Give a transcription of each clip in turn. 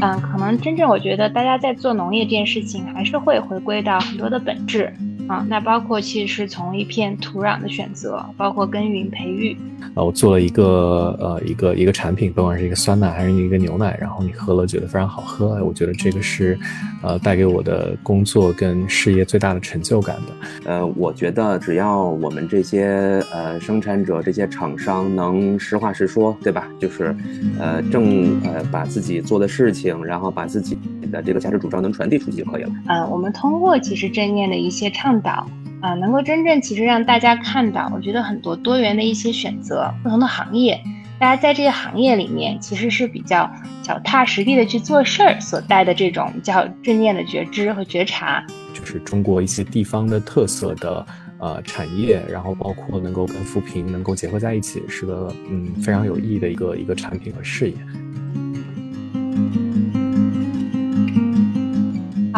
嗯，可能真正我觉得大家在做农业这件事情，还是会回归到很多的本质。啊，那包括其实是从一片土壤的选择，包括耕耘培育。啊，我做了一个呃一个一个产品，不管是一个酸奶还是一个牛奶，然后你喝了觉得非常好喝，我觉得这个是，呃，带给我的工作跟事业最大的成就感的。呃，我觉得只要我们这些呃生产者、这些厂商能实话实说，对吧？就是，呃，正呃把自己做的事情，然后把自己的这个价值主张能传递出去就可以了。呃，我们通过其实正念的一些倡。导啊，能够真正其实让大家看到，我觉得很多多元的一些选择，不同的行业，大家在这些行业里面其实是比较脚踏实地的去做事儿，所带的这种叫正念的觉知和觉察，就是中国一些地方的特色的呃产业，然后包括能够跟扶贫能够结合在一起，是个嗯非常有意义的一个一个产品和事业。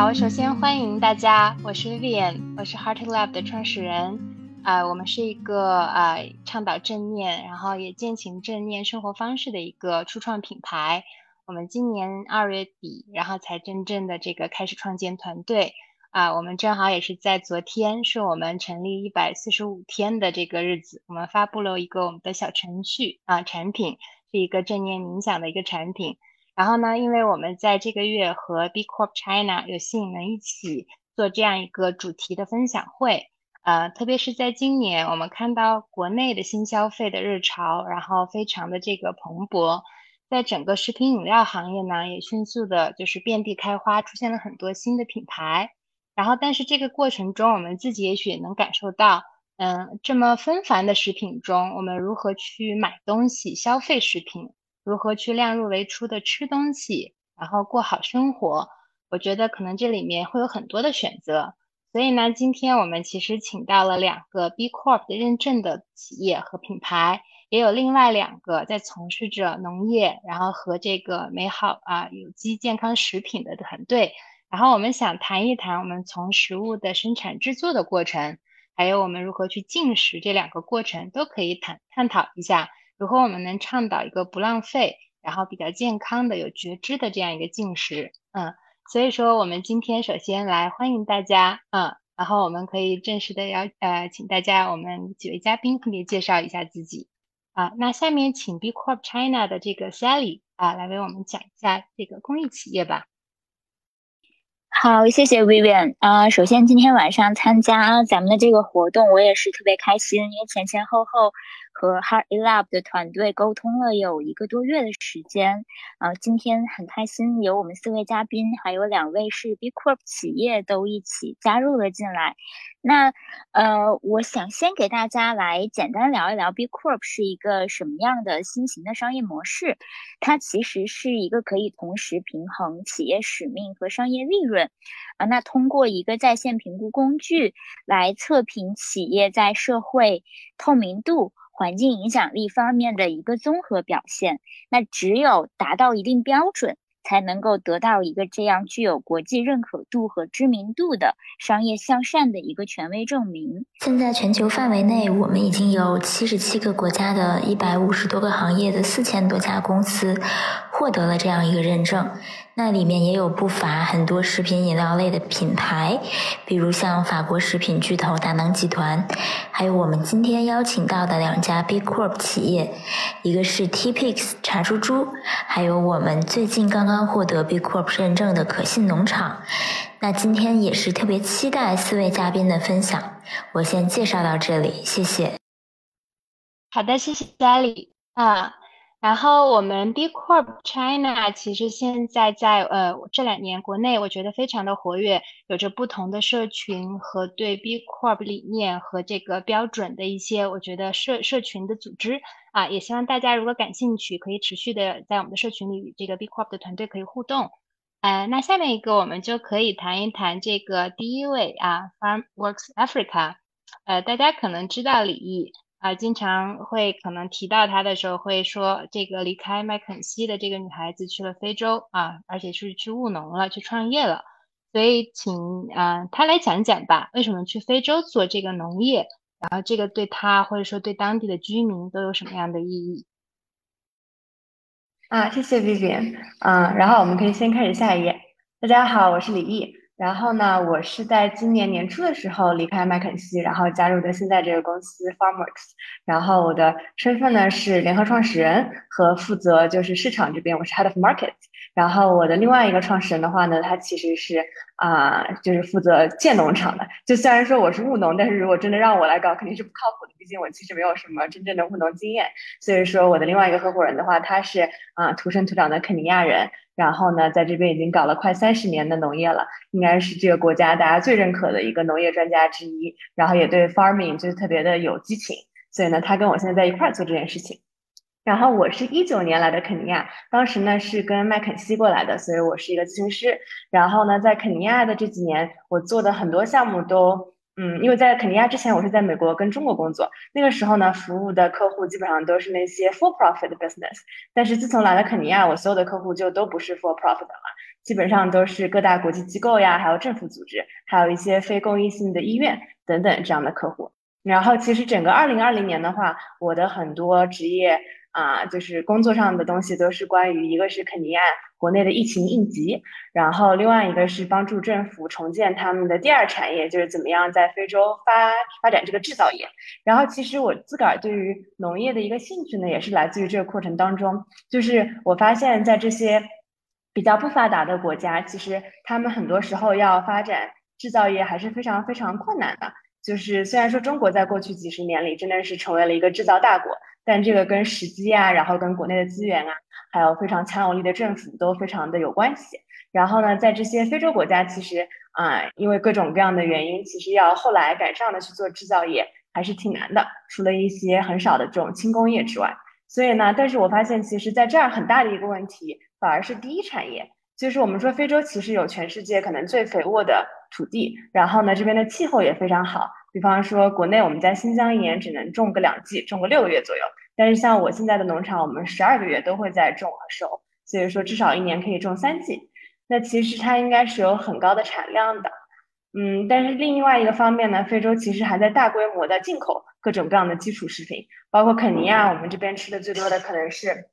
好，首先欢迎大家，我是 Vivian，我是 Heart Lab 的创始人。啊，我们是一个啊倡导正念，然后也践行正念生活方式的一个初创品牌。我们今年二月底，然后才真正的这个开始创建团队。啊，我们正好也是在昨天，是我们成立一百四十五天的这个日子，我们发布了一个我们的小程序啊，产品是一个正念冥想的一个产品。然后呢，因为我们在这个月和 B Corp China 有幸能一起做这样一个主题的分享会，呃，特别是在今年，我们看到国内的新消费的热潮，然后非常的这个蓬勃，在整个食品饮料行业呢，也迅速的就是遍地开花，出现了很多新的品牌。然后，但是这个过程中，我们自己也许也能感受到，嗯，这么纷繁的食品中，我们如何去买东西、消费食品。如何去量入为出的吃东西，然后过好生活？我觉得可能这里面会有很多的选择。所以呢，今天我们其实请到了两个 B Corp 的认证的企业和品牌，也有另外两个在从事着农业，然后和这个美好啊有机健康食品的团队。然后我们想谈一谈我们从食物的生产制作的过程，还有我们如何去进食这两个过程，都可以探探讨一下。如何我们能倡导一个不浪费，然后比较健康的、有觉知的这样一个进食？嗯，所以说我们今天首先来欢迎大家，嗯，然后我们可以正式的邀呃，请大家我们几位嘉宾分别介绍一下自己。啊，那下面请 B Corp China 的这个 Sally 啊来为我们讲一下这个公益企业吧。好，谢谢 Vivian 啊，首先今天晚上参加咱们的这个活动，我也是特别开心，因为前前后后。和 Heart Lab 的团队沟通了有一个多月的时间，啊，今天很开心有我们四位嘉宾，还有两位是 B Corp 企业都一起加入了进来。那呃，我想先给大家来简单聊一聊 B Corp 是一个什么样的新型的商业模式。它其实是一个可以同时平衡企业使命和商业利润啊。那通过一个在线评估工具来测评企业在社会透明度。环境影响力方面的一个综合表现，那只有达到一定标准，才能够得到一个这样具有国际认可度和知名度的商业向善的一个权威证明。现在全球范围内，我们已经有七十七个国家的一百五十多个行业的四千多家公司获得了这样一个认证。那里面也有不乏很多食品饮料类的品牌，比如像法国食品巨头达能集团，还有我们今天邀请到的两家 B Corp 企业，一个是 T Pix 茶猪猪，还有我们最近刚刚获得 B Corp 认证的可信农场。那今天也是特别期待四位嘉宾的分享，我先介绍到这里，谢谢。好的，谢谢 Sally 啊。然后我们 B Corp China 其实现在在呃这两年国内我觉得非常的活跃，有着不同的社群和对 B Corp 理念和这个标准的一些我觉得社社群的组织啊，也希望大家如果感兴趣，可以持续的在我们的社群里与这个 B Corp 的团队可以互动。呃，那下面一个我们就可以谈一谈这个第一位啊，FarmWorks Africa，呃，大家可能知道李毅。啊，经常会可能提到她的时候，会说这个离开麦肯锡的这个女孩子去了非洲啊，而且是去务农了，去创业了。所以，请啊她来讲讲吧，为什么去非洲做这个农业？然后这个对她或者说对当地的居民都有什么样的意义？啊，谢谢 Vivian。嗯，然后我们可以先开始下一页。大家好，我是李毅。然后呢，我是在今年年初的时候离开麦肯锡，然后加入的现在这个公司 Farmworks。然后我的身份呢是联合创始人和负责就是市场这边，我是 Head of Market。然后我的另外一个创始人的话呢，他其实是啊，就是负责建农场的。就虽然说我是务农，但是如果真的让我来搞，肯定是不靠谱的。毕竟我其实没有什么真正的务农经验。所以说，我的另外一个合伙人的话，他是啊土生土长的肯尼亚人，然后呢，在这边已经搞了快三十年的农业了，应该是这个国家大家最认可的一个农业专家之一。然后也对 farming 就是特别的有激情，所以呢，他跟我现在在一块儿做这件事情。然后我是一九年来的肯尼亚，当时呢是跟麦肯锡过来的，所以我是一个咨询师。然后呢，在肯尼亚的这几年，我做的很多项目都，嗯，因为在肯尼亚之前，我是在美国跟中国工作，那个时候呢，服务的客户基本上都是那些 for profit business。但是自从来了肯尼亚，我所有的客户就都不是 for profit 了，基本上都是各大国际机构呀，还有政府组织，还有一些非公益性的医院等等这样的客户。然后其实整个二零二零年的话，我的很多职业。啊，就是工作上的东西都是关于一个是肯尼亚国内的疫情应急，然后另外一个是帮助政府重建他们的第二产业，就是怎么样在非洲发发展这个制造业。然后其实我自个儿对于农业的一个兴趣呢，也是来自于这个过程当中，就是我发现，在这些比较不发达的国家，其实他们很多时候要发展制造业还是非常非常困难的。就是虽然说中国在过去几十年里真的是成为了一个制造大国。但这个跟时机啊，然后跟国内的资源啊，还有非常强有力的政府都非常的有关系。然后呢，在这些非洲国家，其实啊，因为各种各样的原因，其实要后来赶上的去做制造业还是挺难的，除了一些很少的这种轻工业之外。所以呢，但是我发现，其实在这儿很大的一个问题，反而是第一产业，就是我们说非洲其实有全世界可能最肥沃的土地，然后呢，这边的气候也非常好。比方说，国内我们在新疆一年只能种个两季，种个六个月左右。但是像我现在的农场，我们十二个月都会在种和收，所以说至少一年可以种三季。那其实它应该是有很高的产量的，嗯。但是另外一个方面呢，非洲其实还在大规模的进口各种各样的基础食品，包括肯尼亚，我们这边吃的最多的可能是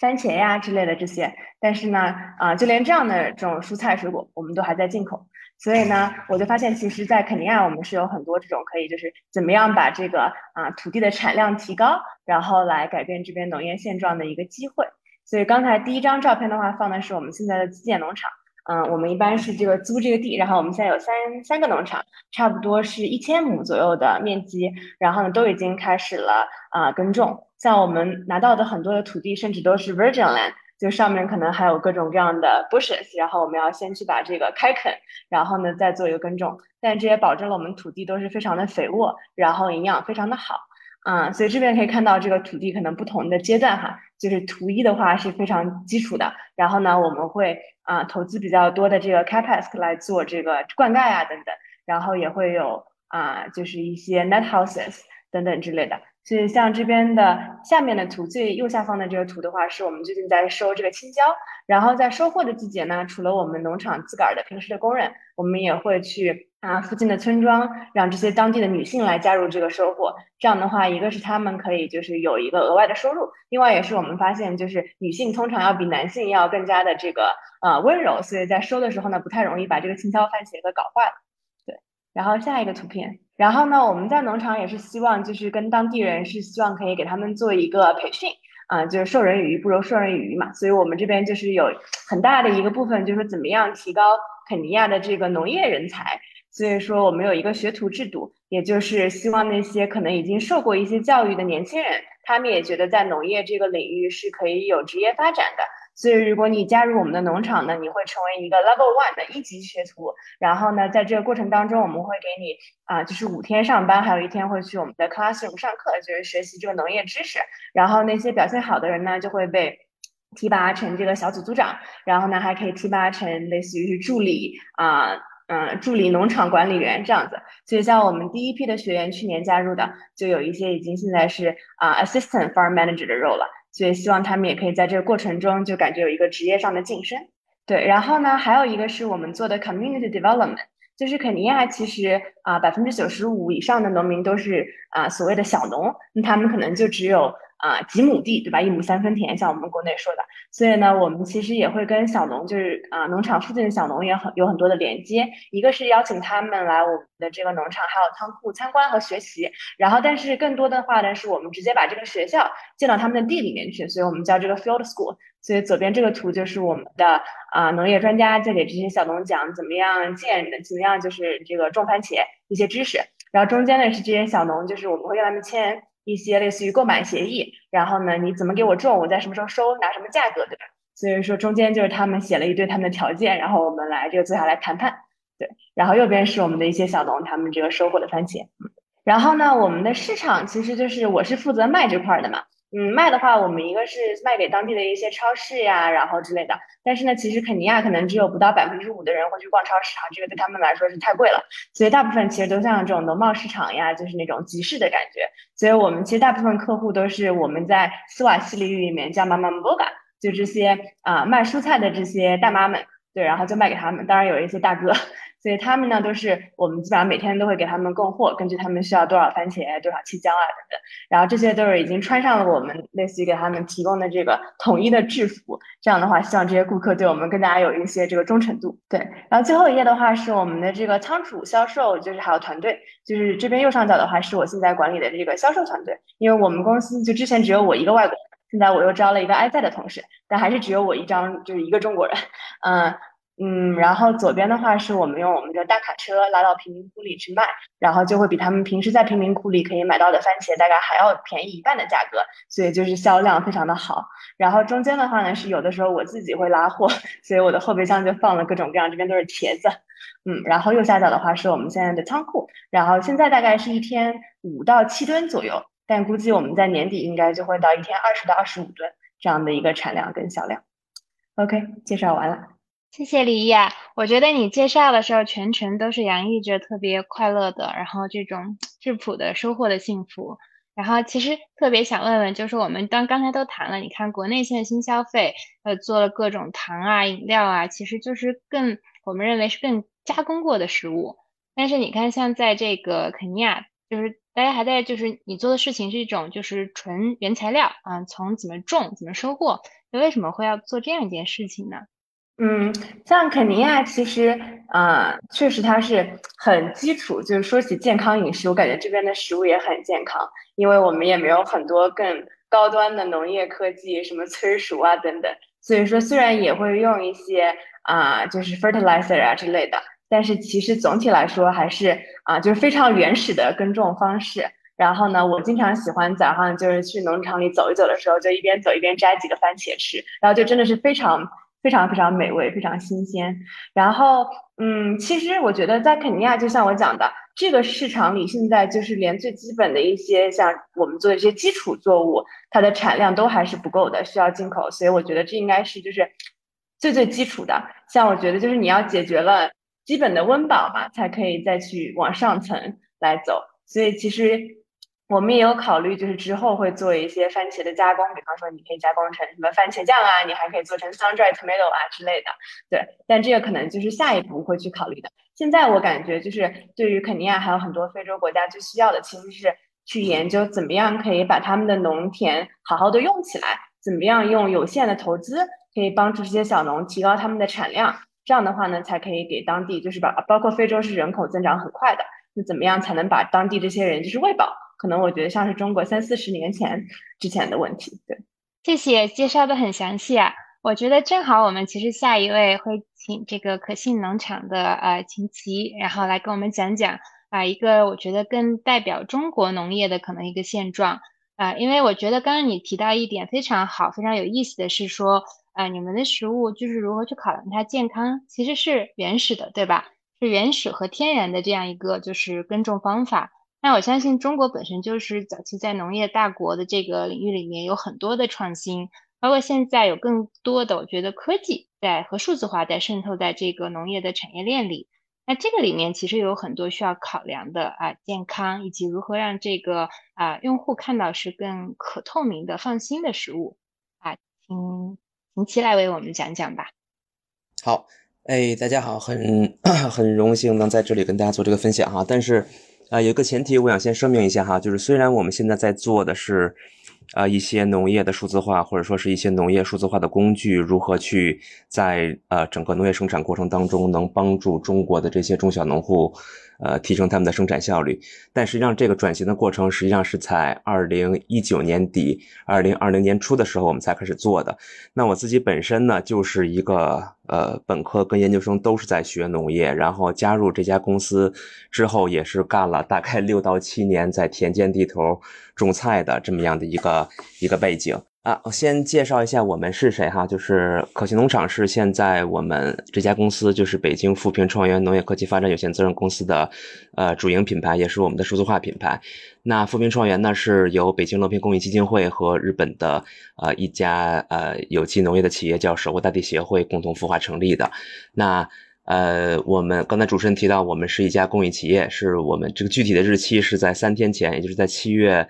番茄呀之类的这些。但是呢，啊，就连这样的这种蔬菜水果，我们都还在进口。所以呢，我就发现，其实，在肯尼亚，我们是有很多这种可以，就是怎么样把这个啊土地的产量提高，然后来改变这边农业现状的一个机会。所以刚才第一张照片的话，放的是我们现在的基建农场。嗯，我们一般是这个租这个地，然后我们现在有三三个农场，差不多是一千亩左右的面积，然后呢都已经开始了啊耕种。像我们拿到的很多的土地，甚至都是 virgin land。就上面可能还有各种各样的 bushes，然后我们要先去把这个开垦，然后呢再做一个耕种，但这也保证了我们土地都是非常的肥沃，然后营养非常的好，嗯，所以这边可以看到这个土地可能不同的阶段哈，就是图一的话是非常基础的，然后呢我们会啊投资比较多的这个 capex 来做这个灌溉啊等等，然后也会有啊就是一些 net houses 等等之类的。所以像这边的下面的图，最右下方的这个图的话，是我们最近在收这个青椒。然后在收获的季节呢，除了我们农场自个儿的平时的工人，我们也会去啊附近的村庄，让这些当地的女性来加入这个收获。这样的话，一个是他们可以就是有一个额外的收入，另外也是我们发现就是女性通常要比男性要更加的这个呃温柔，所以在收的时候呢，不太容易把这个青椒、番茄给搞坏了。然后下一个图片。然后呢，我们在农场也是希望，就是跟当地人是希望可以给他们做一个培训，啊，就是授人以鱼不如授人以渔嘛。所以我们这边就是有很大的一个部分，就是怎么样提高肯尼亚的这个农业人才。所以说我们有一个学徒制度，也就是希望那些可能已经受过一些教育的年轻人，他们也觉得在农业这个领域是可以有职业发展的。所以，如果你加入我们的农场呢，你会成为一个 Level One 的一级学徒。然后呢，在这个过程当中，我们会给你啊，就是五天上班，还有一天会去我们的 classroom 上课，就是学习这个农业知识。然后那些表现好的人呢，就会被提拔成这个小组组长。然后呢，还可以提拔成类似于是助理啊，嗯，助理农场管理员这样子。所以，像我们第一批的学员去年加入的，就有一些已经现在是啊 assistant farm manager 的 role 了。所以希望他们也可以在这个过程中就感觉有一个职业上的晋升，对。然后呢，还有一个是我们做的 community development，就是肯尼亚其实啊百分之九十五以上的农民都是啊所谓的小农，那他们可能就只有啊几亩地，对吧？一亩三分田，像我们国内说的。所以呢，我们其实也会跟小农，就是啊农场附近的小农也很有很多的连接。一个是邀请他们来我们的这个农场，还有仓库参观和学习。然后，但是更多的话呢，是我们直接把这个学校建到他们的地里面去，所以我们叫这个 field school。所以左边这个图就是我们的啊农业专家在给这些小农讲怎么样建，怎么样就是这个种番茄一些知识。然后中间呢是这些小农，就是我们会跟他们签一些类似于购买协议。然后呢，你怎么给我种，我在什么时候收，拿什么价格，对吧？所以说中间就是他们写了一堆他们的条件，然后我们来这个坐下来谈判。对，然后右边是我们的一些小农，他们这个收获的番茄。然后呢，我们的市场其实就是我是负责卖这块的嘛。嗯，卖的话，我们一个是卖给当地的一些超市呀，然后之类的。但是呢，其实肯尼亚可能只有不到百分之五的人会去逛超市啊，这个对他们来说是太贵了。所以大部分其实都像这种农贸市场呀，就是那种集市的感觉。所以我们其实大部分客户都是我们在斯瓦西里语里面叫妈妈 boga，就这些啊卖蔬菜的这些大妈们，对，然后就卖给他们。当然有一些大哥。所以他们呢，都是我们基本上每天都会给他们供货，根据他们需要多少番茄、多少青椒啊等等。然后这些都是已经穿上了我们类似于给他们提供的这个统一的制服。这样的话，希望这些顾客对我们更加有一些这个忠诚度。对。然后最后一页的话是我们的这个仓储销售，就是还有团队，就是这边右上角的话是我现在管理的这个销售团队。因为我们公司就之前只有我一个外国人，现在我又招了一个埃塞的同事，但还是只有我一张，就是一个中国人。嗯。嗯，然后左边的话是我们用我们的大卡车拉到贫民窟里去卖，然后就会比他们平时在贫民窟里可以买到的番茄大概还要便宜一半的价格，所以就是销量非常的好。然后中间的话呢是有的时候我自己会拉货，所以我的后备箱就放了各种各样，这边都是茄子。嗯，然后右下角的话是我们现在的仓库，然后现在大概是一天五到七吨左右，但估计我们在年底应该就会到一天二十到二十五吨这样的一个产量跟销量。OK，介绍完了。谢谢李毅啊，我觉得你介绍的时候全程都是洋溢着特别快乐的，然后这种质朴的收获的幸福。然后其实特别想问问，就是我们当刚才都谈了，你看国内现在新消费，呃，做了各种糖啊、饮料啊，其实就是更我们认为是更加工过的食物。但是你看，像在这个肯尼亚，就是大家还在就是你做的事情是一种就是纯原材料啊，从怎么种怎么收获，那为什么会要做这样一件事情呢？嗯，像肯尼亚，其实啊，确实它是很基础。就是说起健康饮食，我感觉这边的食物也很健康，因为我们也没有很多更高端的农业科技，什么催熟啊等等。所以说，虽然也会用一些啊，就是 fertilizer 啊之类的，但是其实总体来说还是啊，就是非常原始的耕种方式。然后呢，我经常喜欢早上就是去农场里走一走的时候，就一边走一边摘几个番茄吃，然后就真的是非常。非常非常美味，非常新鲜。然后，嗯，其实我觉得在肯尼亚，就像我讲的，这个市场里现在就是连最基本的一些像我们做的一些基础作物，它的产量都还是不够的，需要进口。所以我觉得这应该是就是最最基础的。像我觉得就是你要解决了基本的温饱嘛，才可以再去往上层来走。所以其实。我们也有考虑，就是之后会做一些番茄的加工，比方说你可以加工成什么番茄酱啊，你还可以做成 sun dried tomato 啊之类的。对，但这个可能就是下一步会去考虑的。现在我感觉就是对于肯尼亚还有很多非洲国家最需要的，其实是去研究怎么样可以把他们的农田好好的用起来，怎么样用有限的投资可以帮助这些小农提高他们的产量。这样的话呢，才可以给当地就是把包括非洲是人口增长很快的，那怎么样才能把当地这些人就是喂饱？可能我觉得像是中国三四十年前之前的问题，对。谢谢介绍的很详细啊，我觉得正好我们其实下一位会请这个可信农场的呃秦琪，然后来跟我们讲讲啊一个我觉得更代表中国农业的可能一个现状啊，因为我觉得刚刚你提到一点非常好，非常有意思的是说啊你们的食物就是如何去考量它健康，其实是原始的，对吧？是原始和天然的这样一个就是耕种方法。那我相信中国本身就是早期在农业大国的这个领域里面有很多的创新，包括现在有更多的我觉得科技在和数字化在渗透在这个农业的产业链里。那这个里面其实有很多需要考量的啊，健康以及如何让这个啊用户看到是更可透明的、放心的食物啊，请请期来为我们讲讲吧。好，哎，大家好，很 很荣幸能在这里跟大家做这个分享哈，但是。啊，有个前提，我想先声明一下哈，就是虽然我们现在在做的是啊一些农业的数字化，或者说是一些农业数字化的工具，如何去在呃整个农业生产过程当中能帮助中国的这些中小农户。呃，提升他们的生产效率，但实际上这个转型的过程实际上是在二零一九年底、二零二零年初的时候我们才开始做的。那我自己本身呢，就是一个呃本科跟研究生都是在学农业，然后加入这家公司之后也是干了大概六到七年在田间地头种菜的这么样的一个一个背景。啊，我先介绍一下我们是谁哈，就是可信农场是现在我们这家公司就是北京富平创源农业科技发展有限责任公司的呃主营品牌，也是我们的数字化品牌。那富平创源呢是由北京乐平公益基金会和日本的呃一家呃有机农业的企业叫守护大地协会共同孵化成立的。那呃，我们刚才主持人提到我们是一家公益企业，是我们这个具体的日期是在三天前，也就是在七月。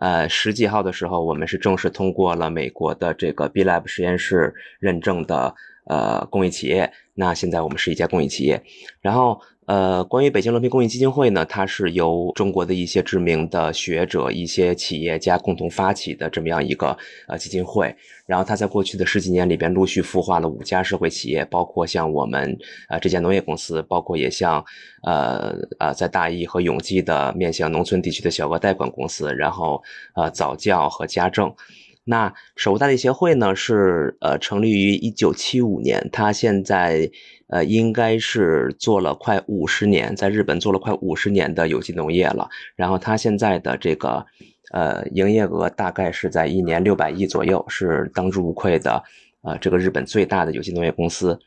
呃，十几号的时候，我们是正式通过了美国的这个 B Lab 实验室认证的呃公益企业。那现在我们是一家公益企业，然后。呃，关于北京乐平公益基金会呢，它是由中国的一些知名的学者、一些企业家共同发起的这么样一个呃基金会。然后它在过去的十几年里边，陆续孵化了五家社会企业，包括像我们呃这家农业公司，包括也像呃呃在大邑和永济的面向农村地区的小额贷款公司，然后呃早教和家政。那守护大地协会呢，是呃成立于一九七五年，它现在。呃，应该是做了快五十年，在日本做了快五十年的有机农业了。然后他现在的这个呃营业额大概是在一年六百亿左右，是当之无愧的呃这个日本最大的有机农业公司。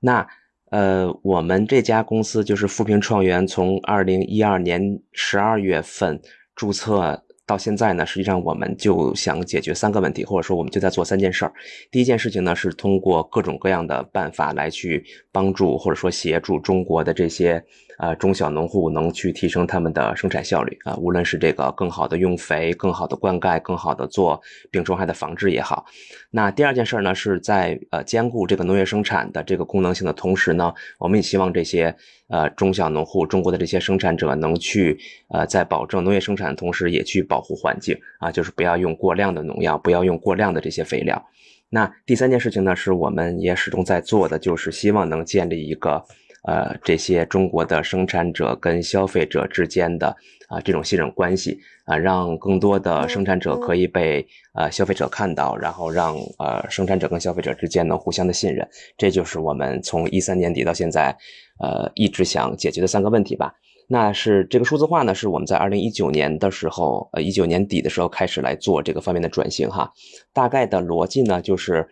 那呃我们这家公司就是富平创源，从二零一二年十二月份注册。到现在呢，实际上我们就想解决三个问题，或者说我们就在做三件事儿。第一件事情呢，是通过各种各样的办法来去帮助或者说协助中国的这些。啊，中小农户能去提升他们的生产效率啊，无论是这个更好的用肥、更好的灌溉、更好的做病虫害的防治也好。那第二件事儿呢，是在呃兼顾这个农业生产的这个功能性的同时呢，我们也希望这些呃中小农户、中国的这些生产者能去呃在保证农业生产的同时，也去保护环境啊，就是不要用过量的农药，不要用过量的这些肥料。那第三件事情呢，是我们也始终在做的，就是希望能建立一个。呃，这些中国的生产者跟消费者之间的啊这种信任关系啊，让更多的生产者可以被呃消费者看到，然后让呃生产者跟消费者之间能互相的信任，这就是我们从一三年底到现在呃一直想解决的三个问题吧。那是这个数字化呢，是我们在二零一九年的时候，呃一九年底的时候开始来做这个方面的转型哈。大概的逻辑呢，就是。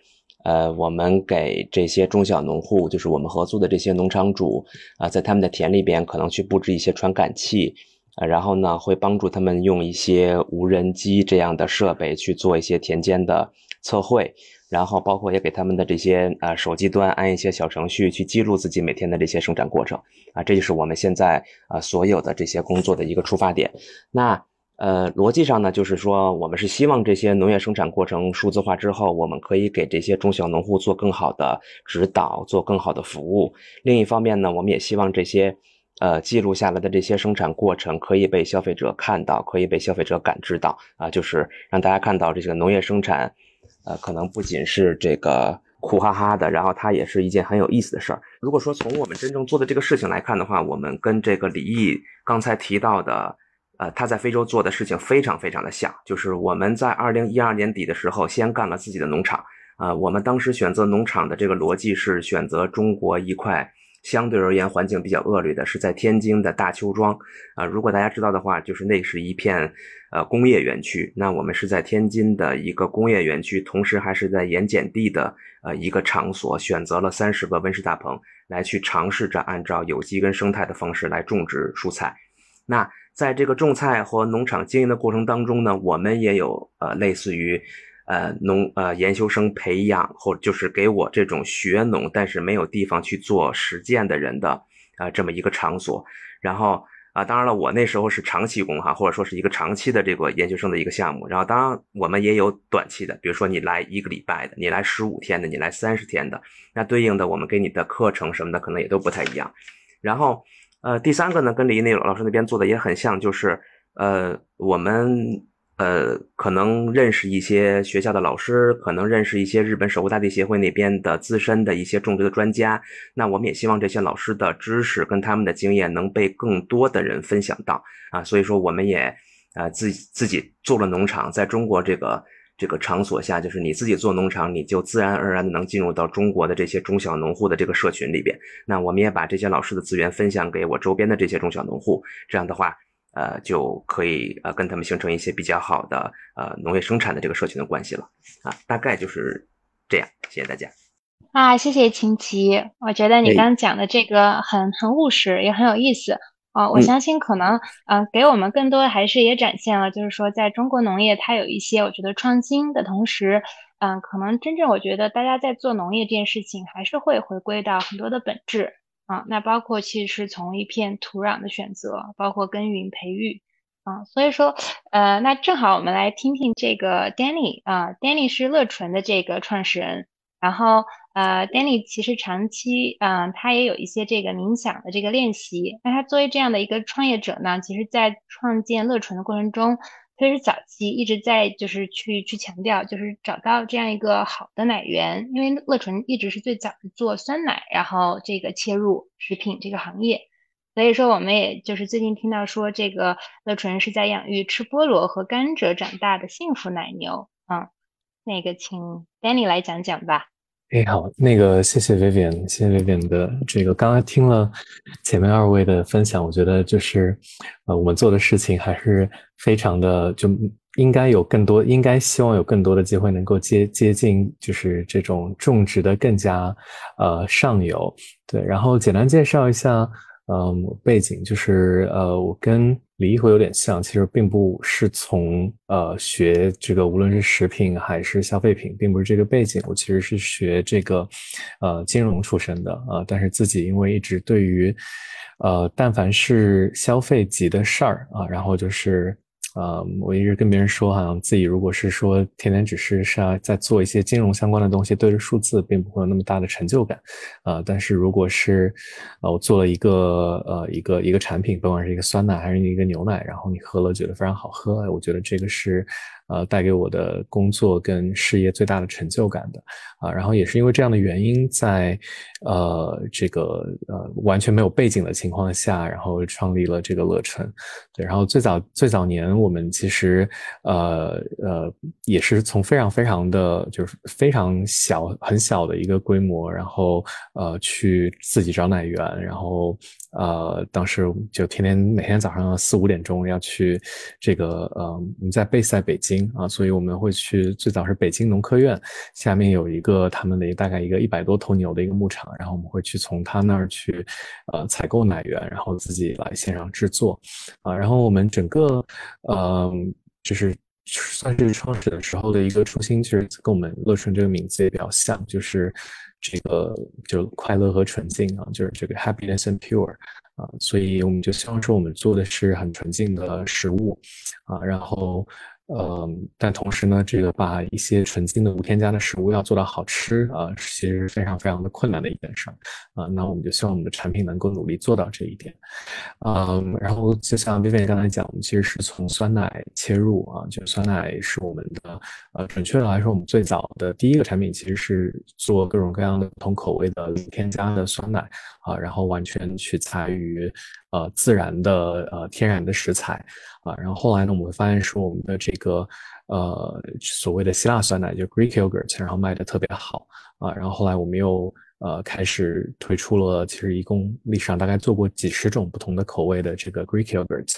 呃，我们给这些中小农户，就是我们合作的这些农场主啊，在他们的田里边可能去布置一些传感器，啊，然后呢，会帮助他们用一些无人机这样的设备去做一些田间的测绘，然后包括也给他们的这些呃手机端安一些小程序去记录自己每天的这些生产过程，啊，这就是我们现在啊所有的这些工作的一个出发点。那。呃，逻辑上呢，就是说，我们是希望这些农业生产过程数字化之后，我们可以给这些中小农户做更好的指导，做更好的服务。另一方面呢，我们也希望这些呃记录下来的这些生产过程可以被消费者看到，可以被消费者感知到啊，就是让大家看到这个农业生产，呃，可能不仅是这个苦哈哈的，然后它也是一件很有意思的事儿。如果说从我们真正做的这个事情来看的话，我们跟这个李毅刚才提到的。呃，他在非洲做的事情非常非常的像，就是我们在二零一二年底的时候，先干了自己的农场。啊，我们当时选择农场的这个逻辑是选择中国一块相对而言环境比较恶劣的，是在天津的大邱庄。啊，如果大家知道的话，就是那是一片呃工业园区。那我们是在天津的一个工业园区，同时还是在盐碱地的呃一个场所，选择了三十个温室大棚来去尝试着按照有机跟生态的方式来种植蔬菜。那在这个种菜和农场经营的过程当中呢，我们也有呃类似于，呃农呃研究生培养或就是给我这种学农但是没有地方去做实践的人的啊这么一个场所。然后啊，当然了，我那时候是长期工哈，或者说是一个长期的这个研究生的一个项目。然后当然我们也有短期的，比如说你来一个礼拜的，你来十五天的，你来三十天的，那对应的我们给你的课程什么的可能也都不太一样。然后。呃，第三个呢，跟李毅那老师那边做的也很像，就是呃，我们呃，可能认识一些学校的老师，可能认识一些日本守护大地协会那边的资深的一些种植的专家。那我们也希望这些老师的知识跟他们的经验能被更多的人分享到啊。所以说，我们也啊自自己做了农场，在中国这个这个场所下，就是你自己做农场，你就自然而然的能进入到中国的这些中小农户的这个社群里边。那我们也把这些老师的资源分享给我周边的这些中小农户，这样的话。呃，就可以呃跟他们形成一些比较好的呃农业生产的这个社群的关系了啊，大概就是这样。谢谢大家。啊，谢谢秦琪，我觉得你刚讲的这个很很务实，也很有意思哦。我相信可能呃给我们更多的还是也展现了，就是说在中国农业它有一些我觉得创新的同时，嗯，可能真正我觉得大家在做农业这件事情还是会回归到很多的本质。啊，那包括其实是从一片土壤的选择，包括耕耘培育，啊，所以说，呃，那正好我们来听听这个 Danny 啊，Danny 是乐纯的这个创始人，然后呃，Danny 其实长期，嗯，他也有一些这个冥想的这个练习，那他作为这样的一个创业者呢，其实在创建乐纯的过程中。特别是早期一直在就是去去强调，就是找到这样一个好的奶源，因为乐纯一直是最早的做酸奶，然后这个切入食品这个行业，所以说我们也就是最近听到说这个乐纯是在养育吃菠萝和甘蔗长大的幸福奶牛，嗯，那个请 Danny 来讲讲吧。哎，好，那个谢谢 Vivian，谢谢 Vivian 的这个，刚刚听了前面二位的分享，我觉得就是，呃，我们做的事情还是非常的，就应该有更多，应该希望有更多的机会能够接接近，就是这种种植的更加，呃，上游。对，然后简单介绍一下。嗯，背景就是呃，我跟李一辉有点像，其实并不是从呃学这个，无论是食品还是消费品，并不是这个背景。我其实是学这个，呃，金融出身的啊，但是自己因为一直对于，呃，但凡是消费级的事儿啊，然后就是。呃，我一直跟别人说，好像自己如果是说天天只是是在做一些金融相关的东西，对着数字并不会有那么大的成就感，啊，但是如果是，呃，我做了一个呃一个一个产品，不管是一个酸奶还是一个牛奶，然后你喝了觉得非常好喝，我觉得这个是。呃，带给我的工作跟事业最大的成就感的。啊，然后也是因为这样的原因，在呃这个呃完全没有背景的情况下，然后创立了这个乐城，对，然后最早最早年我们其实呃呃也是从非常非常的就是非常小很小的一个规模，然后呃去自己找奶源，然后呃当时就天天每天早上四五点钟要去这个呃我们在贝塞北京。啊，所以我们会去，最早是北京农科院下面有一个他们的大概一个一百多头牛的一个牧场，然后我们会去从他那儿去，呃，采购奶源，然后自己来线上制作，啊，然后我们整个，呃，就是算是创始的时候的一个初心，其实跟我们乐纯这个名字也比较像，就是这个就快乐和纯净啊，就是这个 happiness and pure 啊，所以我们就希望说我们做的是很纯净的食物，啊，然后。呃，但同时呢，这个把一些纯净的无添加的食物要做到好吃啊，其实是非常非常的困难的一件事儿啊。那我们就希望我们的产品能够努力做到这一点。嗯，然后就像 Vivian 刚才讲，我们其实是从酸奶切入啊，就酸奶是我们的呃，准确的来说，我们最早的第一个产品其实是做各种各样的不同口味的无添加的酸奶啊，然后完全取材于呃自然的呃天然的食材。啊，然后后来呢，我们会发现说我们的这个呃所谓的希腊酸奶就 Greek yogurt，然后卖的特别好啊，然后后来我们又呃开始推出了，其实一共历史上大概做过几十种不同的口味的这个 Greek yogurt，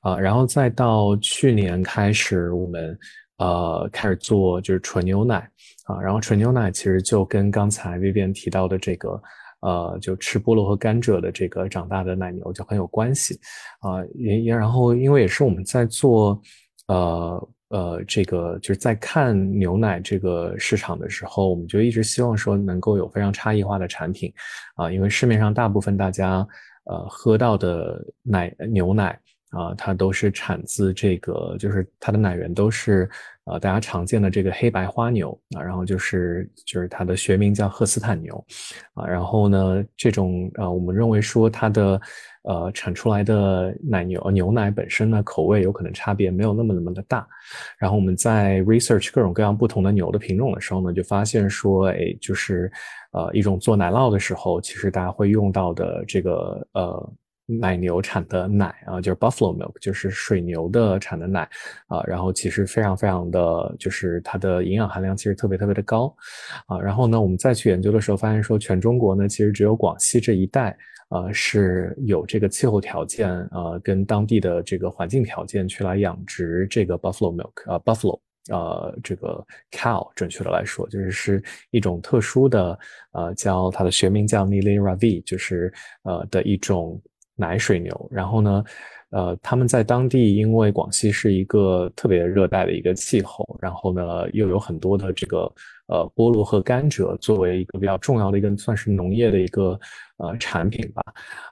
啊，然后再到去年开始我们呃开始做就是纯牛奶啊，然后纯牛奶其实就跟刚才 Vivian 提到的这个。呃，就吃菠萝和甘蔗的这个长大的奶牛就很有关系，啊，也也然后因为也是我们在做，呃呃，这个就是在看牛奶这个市场的时候，我们就一直希望说能够有非常差异化的产品，啊，因为市面上大部分大家呃喝到的奶牛奶。啊，它都是产自这个，就是它的奶源都是，呃，大家常见的这个黑白花牛啊，然后就是就是它的学名叫赫斯坦牛，啊，然后呢，这种呃，我们认为说它的呃产出来的奶牛牛奶本身呢口味有可能差别没有那么那么的大。然后我们在 research 各种各样不同的牛的品种的时候呢，就发现说，哎，就是呃一种做奶酪的时候，其实大家会用到的这个呃。奶牛产的奶啊，就是 buffalo milk，就是水牛的产的奶啊，然后其实非常非常的就是它的营养含量其实特别特别的高啊，然后呢，我们再去研究的时候发现说，全中国呢其实只有广西这一带呃是有这个气候条件呃跟当地的这个环境条件去来养殖这个 buffalo milk 啊 buffalo 呃这个 cow 准确的来说就是是一种特殊的呃叫它的学名叫 Nili Ravi，就是呃的一种。奶水牛，然后呢，呃，他们在当地，因为广西是一个特别热带的一个气候，然后呢，又有很多的这个呃菠萝和甘蔗作为一个比较重要的一个算是农业的一个呃产品吧，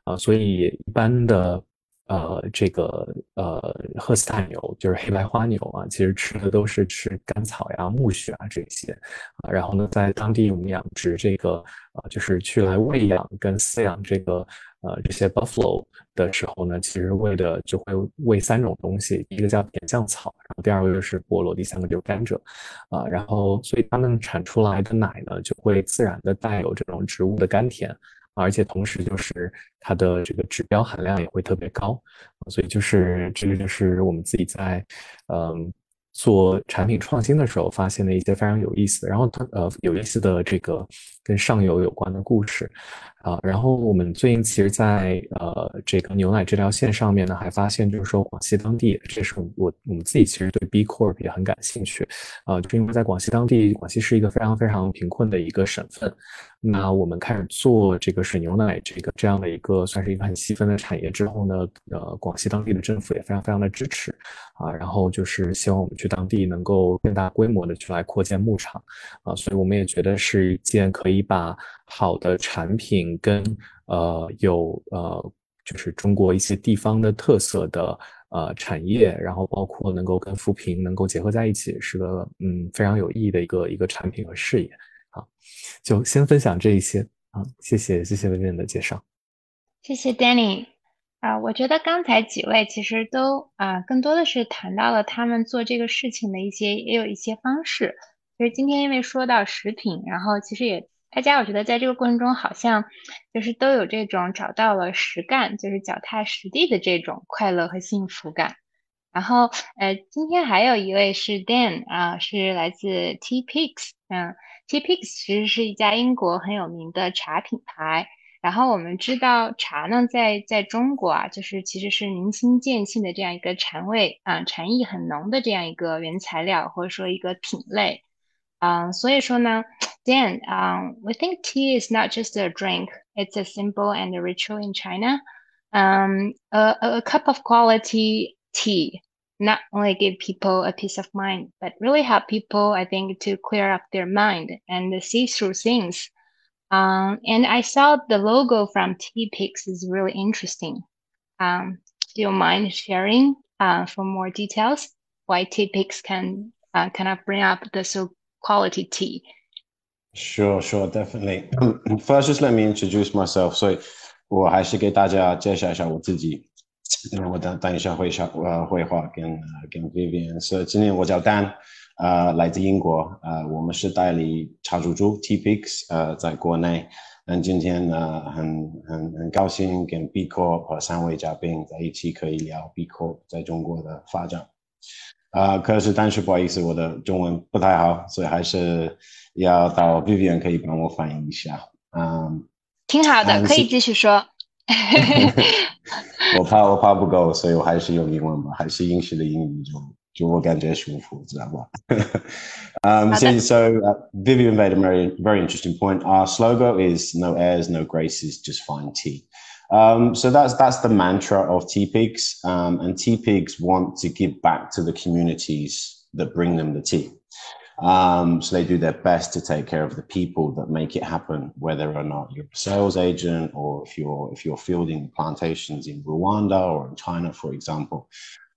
啊，所以一般的。呃，这个呃，赫斯坦牛就是黑白花牛啊，其实吃的都是吃甘草呀、苜蓿啊这些啊。然后呢，在当地我们养殖这个呃，就是去来喂养跟饲养这个呃这些 buffalo 的时候呢，其实喂的就会喂三种东西，一个叫甜酱草，然后第二个就是菠萝，第三个就是甘蔗啊。然后所以它们产出来的奶呢，就会自然的带有这种植物的甘甜。而且同时，就是它的这个指标含量也会特别高，所以就是这个就是我们自己在，嗯。做产品创新的时候，发现的一些非常有意思，然后它呃有意思的这个跟上游有关的故事，啊，然后我们最近其实，在呃这个牛奶这条线上面呢，还发现就是说广西当地，这是我我们自己其实对 B Corp 也很感兴趣，啊，就因为在广西当地，广西是一个非常非常贫困的一个省份，那我们开始做这个水牛奶这个这样的一个算是一个很细分的产业之后呢，呃，广西当地的政府也非常非常的支持，啊，然后就是希望我们。去当地能够更大规模的去来扩建牧场。啊，所以我们也觉得是一件可以可以把好的产品跟呃有呃就是中国一些地方的特色的呃产业，然后包括能够跟扶贫能够结合在一起，是个嗯非常有意义的一个一个产品和事业啊。就先分享这一些啊，谢谢谢谢薇薇的介绍，谢谢 Danny。啊，我觉得刚才几位其实都啊，更多的是谈到了他们做这个事情的一些，也有一些方式。其实今天因为说到食品，然后其实也大家我觉得在这个过程中好像就是都有这种找到了实干，就是脚踏实地的这种快乐和幸福感。然后呃，今天还有一位是 Dan 啊，是来自 T Pigs，嗯，T Pigs 其实是一家英国很有名的茶品牌。然后我们知道茶呢，在在中国啊，就是其实是明心见性的这样一个禅味啊，禅意很浓的这样一个原材料或者说一个品类，嗯，所以说呢，Dan，嗯，we think tea is not just a drink, it's a symbol and a ritual in China. Um, a, a cup of quality tea not only give people a peace of mind, but really help people, I think, to clear up their mind and see through things. Um, and I saw the logo from TPix is really interesting. Um, do you mind sharing uh, for more details why TPix can uh, kind of bring up the so quality tea? Sure, sure, definitely. First, just let me introduce myself. 所以我还是给大家介绍一下我自己。我等等一下会下呃会话跟跟 Vivian。所以今天我叫 Dan。呃，来自英国，呃，我们是代理茶猪猪 T Pix，呃，在国内。那今天呢，很很很高兴跟 B Corp 和三位嘉宾在一起，可以聊 B Corp 在中国的发展。啊，可是但是不好意思，我的中文不太好，所以还是要到 Vivian 可以帮我翻译一下。嗯，挺好的，可以继续说。我怕我怕不够，所以我还是用英文吧，还是英式的英语就。就我感觉舒服，知道吧？um, so, so uh, Vivian made a very, very interesting point. Our slogan is "No airs, no graces, just fine tea." Um, so that's that's the mantra of Tea Pigs, um, and Tea Pigs want to give back to the communities that bring them the tea. Um, so they do their best to take care of the people that make it happen, whether or not you're a sales agent or if you're if you're fielding plantations in Rwanda or in China, for example.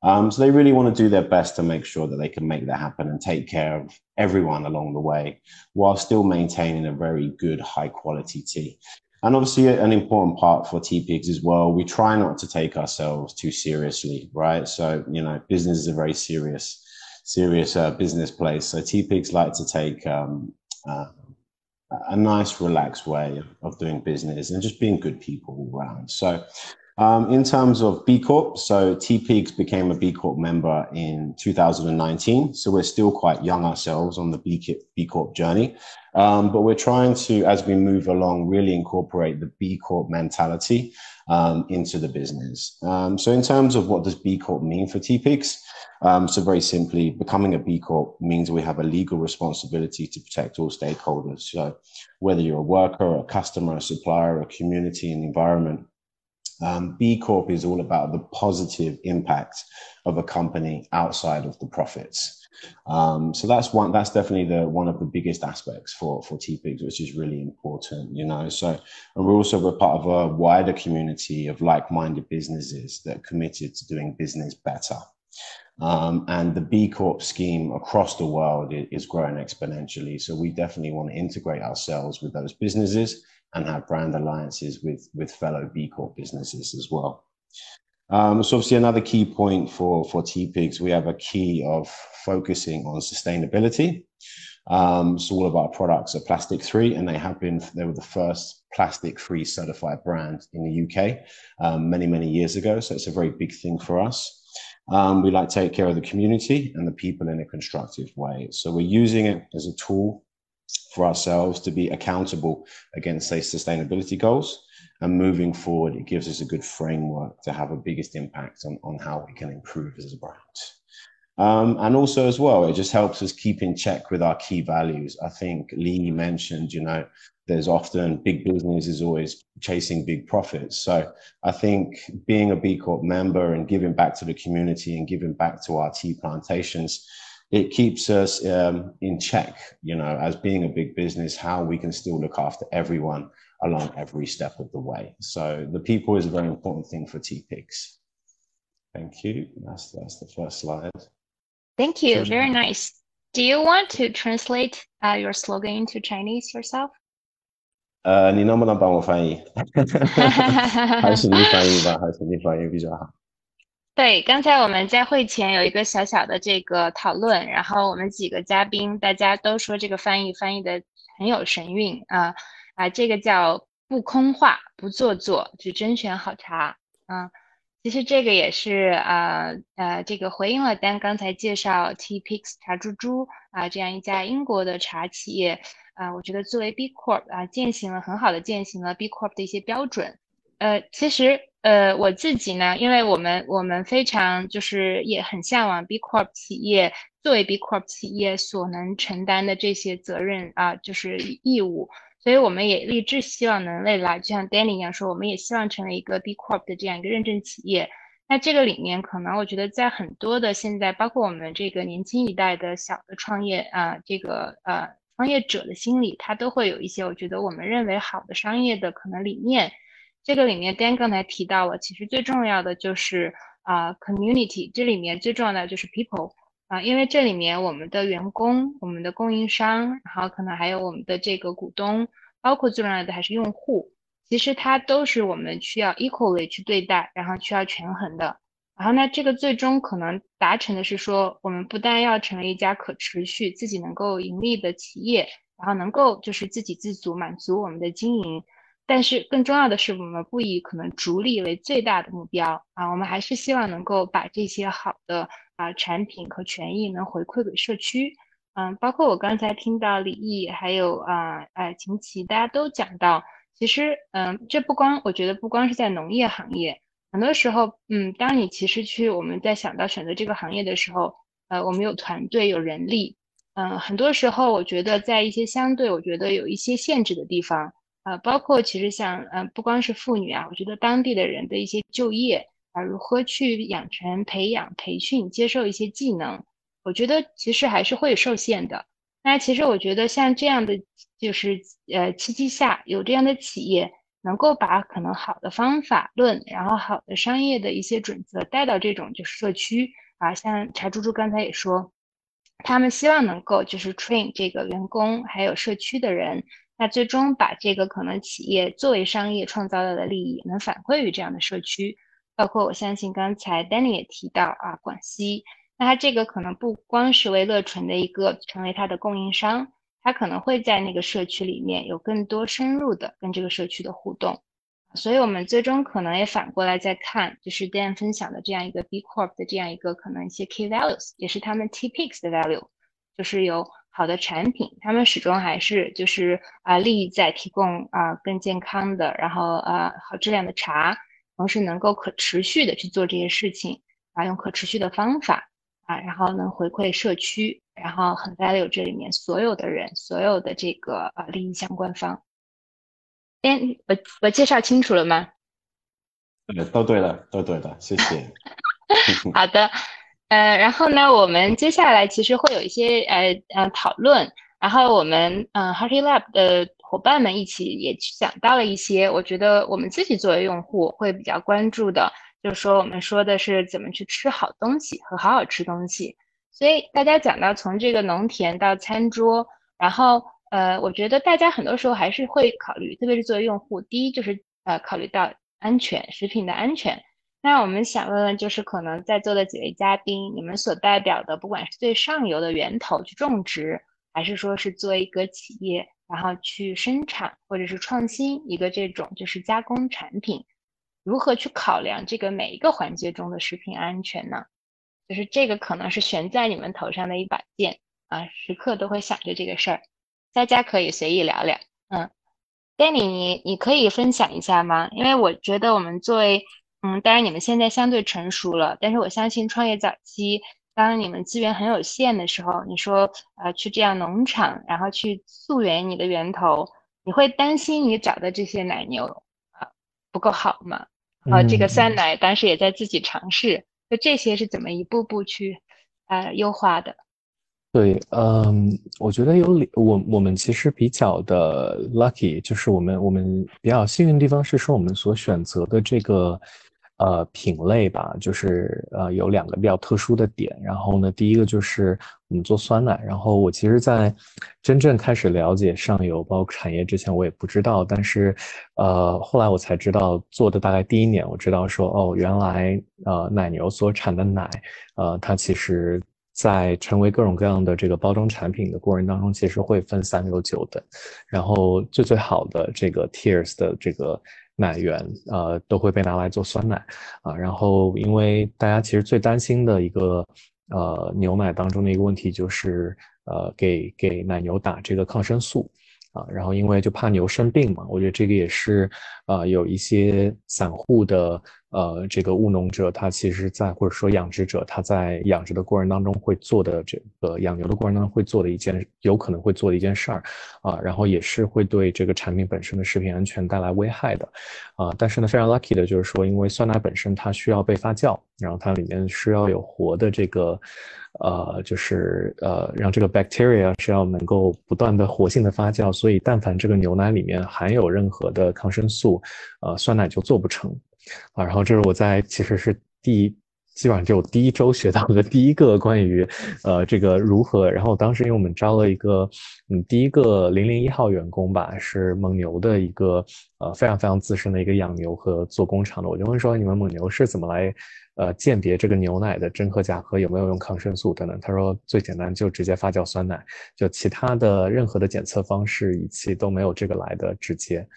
Um, so they really want to do their best to make sure that they can make that happen and take care of everyone along the way while still maintaining a very good high quality tea. And obviously, an important part for TPIGS as well, we try not to take ourselves too seriously, right? So, you know, business is a very serious, serious uh, business place. So, TPIGS like to take um, uh, a nice, relaxed way of doing business and just being good people all around. So, um, in terms of B Corp, so TPIGS became a B Corp member in 2019. So we're still quite young ourselves on the B, Corp journey. Um, but we're trying to, as we move along, really incorporate the B Corp mentality um, into the business. Um, so in terms of what does B Corp mean for TPIGS? Um, so very simply, becoming a B Corp means we have a legal responsibility to protect all stakeholders. So whether you're a worker, a customer, a supplier, a community, and environment, um, B Corp is all about the positive impact of a company outside of the profits. Um, so that's one. That's definitely the one of the biggest aspects for for TPIGS, which is really important. You know, so and we're also a part of a wider community of like-minded businesses that are committed to doing business better. Um, and the B Corp scheme across the world is growing exponentially. So we definitely want to integrate ourselves with those businesses and have brand alliances with, with fellow B Corp businesses as well. Um, so obviously another key point for, for TPIGS, we have a key of focusing on sustainability. Um, so all of our products are plastic free and they have been, they were the first plastic free certified brand in the UK um, many, many years ago. So it's a very big thing for us. Um, we like to take care of the community and the people in a constructive way. So we're using it as a tool for ourselves to be accountable against, say, sustainability goals. And moving forward, it gives us a good framework to have a biggest impact on, on how we can improve as a brand. Um, and also, as well, it just helps us keep in check with our key values. I think Lee mentioned, you know, there's often big business is always chasing big profits. So I think being a B Corp member and giving back to the community and giving back to our tea plantations it keeps us um, in check, you know, as being a big business, how we can still look after everyone along every step of the way. So the people is a very important thing for TPIGS. Thank you. That's that's the first slide. Thank you. Very nice. Do you want to translate uh, your slogan into Chinese yourself? 呃，你能不能帮我翻译？还是你翻译吧，还是你翻译比较好。 对，刚才我们在会前有一个小小的这个讨论，然后我们几个嘉宾大家都说这个翻译翻译的很有神韵啊啊，这个叫不空话不做作，只甄选好茶啊。其实这个也是啊呃，这个回应了丹刚才介绍 T Picks 茶猪猪啊这样一家英国的茶企业啊，我觉得作为 B Corp 啊践行了很好的践行了 B Corp 的一些标准。呃，其实。呃，我自己呢，因为我们我们非常就是也很向往 B Corp 企业作为 B Corp 企业所能承担的这些责任啊，就是义务，所以我们也立志希望能未来，就像 Danny 一样说，我们也希望成为一个 B Corp 的这样一个认证企业。那这个里面可能我觉得在很多的现在，包括我们这个年轻一代的小的创业啊，这个呃创业者的心里，他都会有一些我觉得我们认为好的商业的可能理念。这个里面，Dan 刚才提到了，其实最重要的就是啊，community。这里面最重要的就是 people 啊，因为这里面我们的员工、我们的供应商，然后可能还有我们的这个股东，包括最重要的还是用户，其实它都是我们需要 equally 去对待，然后需要权衡的。然后呢，这个最终可能达成的是说，我们不但要成为一家可持续、自己能够盈利的企业，然后能够就是自给自足，满足我们的经营。但是更重要的是，我们不以可能逐利为最大的目标啊，我们还是希望能够把这些好的啊产品和权益能回馈给社区。嗯，包括我刚才听到李毅还有啊呃秦琪，大家都讲到，其实嗯，这不光我觉得不光是在农业行业，很多时候嗯，当你其实去我们在想到选择这个行业的时候，呃，我们有团队有人力，嗯，很多时候我觉得在一些相对我觉得有一些限制的地方。呃，包括其实像，嗯，不光是妇女啊，我觉得当地的人的一些就业啊，如何去养成、培养、培训、接受一些技能，我觉得其实还是会受限的。那其实我觉得像这样的，就是呃契机下有这样的企业，能够把可能好的方法论，然后好的商业的一些准则带到这种就是社区啊，像柴猪猪刚才也说。他们希望能够就是 train 这个员工，还有社区的人，那最终把这个可能企业作为商业创造到的利益能反馈于这样的社区，包括我相信刚才 Danny 也提到啊，广西，那它这个可能不光是为乐纯的一个成为它的供应商，它可能会在那个社区里面有更多深入的跟这个社区的互动，所以我们最终可能也反过来再看，就是 Dan 分享的这样一个 B Corp 的这样一个可能一些 Key Values，也是他们 T Pix 的 Value，就是有。好的产品，他们始终还是就是啊，利益在提供啊更健康的，然后啊好质量的茶，同时能够可持续的去做这些事情啊，用可持续的方法啊，然后能回馈社区，然后很 value 这里面所有的人，所有的这个啊利益相关方。哎，我我介绍清楚了吗？对，都对了，都对了，谢谢。好的。呃，然后呢，我们接下来其实会有一些呃呃讨论，然后我们嗯 Hearty Lab 的伙伴们一起也去想到了一些，我觉得我们自己作为用户会比较关注的，就是说我们说的是怎么去吃好东西和好好吃东西。所以大家讲到从这个农田到餐桌，然后呃，我觉得大家很多时候还是会考虑，特别是作为用户，第一就是呃考虑到安全，食品的安全。那我们想问问，就是可能在座的几位嘉宾，你们所代表的，不管是最上游的源头去种植，还是说是做一个企业，然后去生产或者是创新一个这种就是加工产品，如何去考量这个每一个环节中的食品安全呢？就是这个可能是悬在你们头上的一把剑啊，时刻都会想着这个事儿。大家可以随意聊聊。嗯，Danny，你你可以分享一下吗？因为我觉得我们作为嗯，当然你们现在相对成熟了，但是我相信创业早期，当你们资源很有限的时候，你说呃去这样农场，然后去溯源你的源头，你会担心你找的这些奶牛啊不够好吗？啊，这个酸奶当时也在自己尝试，就这些是怎么一步步去呃优化的？对，嗯，我觉得有我我们其实比较的 lucky，就是我们我们比较幸运的地方是说我们所选择的这个。呃，品类吧，就是呃，有两个比较特殊的点。然后呢，第一个就是我们做酸奶。然后我其实，在真正开始了解上游包括产业之前，我也不知道。但是，呃，后来我才知道，做的大概第一年，我知道说，哦，原来呃，奶牛所产的奶，呃，它其实在成为各种各样的这个包装产品的过程当中，其实会分三六九等。然后最最好的这个 tiers 的这个。奶源呃都会被拿来做酸奶啊，然后因为大家其实最担心的一个呃牛奶当中的一个问题就是呃给给奶牛打这个抗生素。啊，然后因为就怕牛生病嘛，我觉得这个也是，呃，有一些散户的，呃，这个务农者，他其实在或者说养殖者，他在养殖的过程当中会做的这个养牛的过程当中会做的一件，有可能会做的一件事儿，啊，然后也是会对这个产品本身的食品安全带来危害的，啊，但是呢，非常 lucky 的就是说，因为酸奶本身它需要被发酵，然后它里面需要有活的这个。呃，就是呃，让这个 bacteria 是要能够不断的活性的发酵，所以但凡这个牛奶里面含有任何的抗生素，呃，酸奶就做不成，啊，然后这是我在其实是第基本上就第一周学到的第一个关于呃这个如何，然后当时因为我们招了一个嗯第一个零零一号员工吧，是蒙牛的一个呃非常非常资深的一个养牛和做工厂的，我就问说你们蒙牛是怎么来。呃，鉴别这个牛奶的真和假和有没有用抗生素等等。他说最简单就直接发酵酸奶，就其他的任何的检测方式仪器都没有这个来的直接，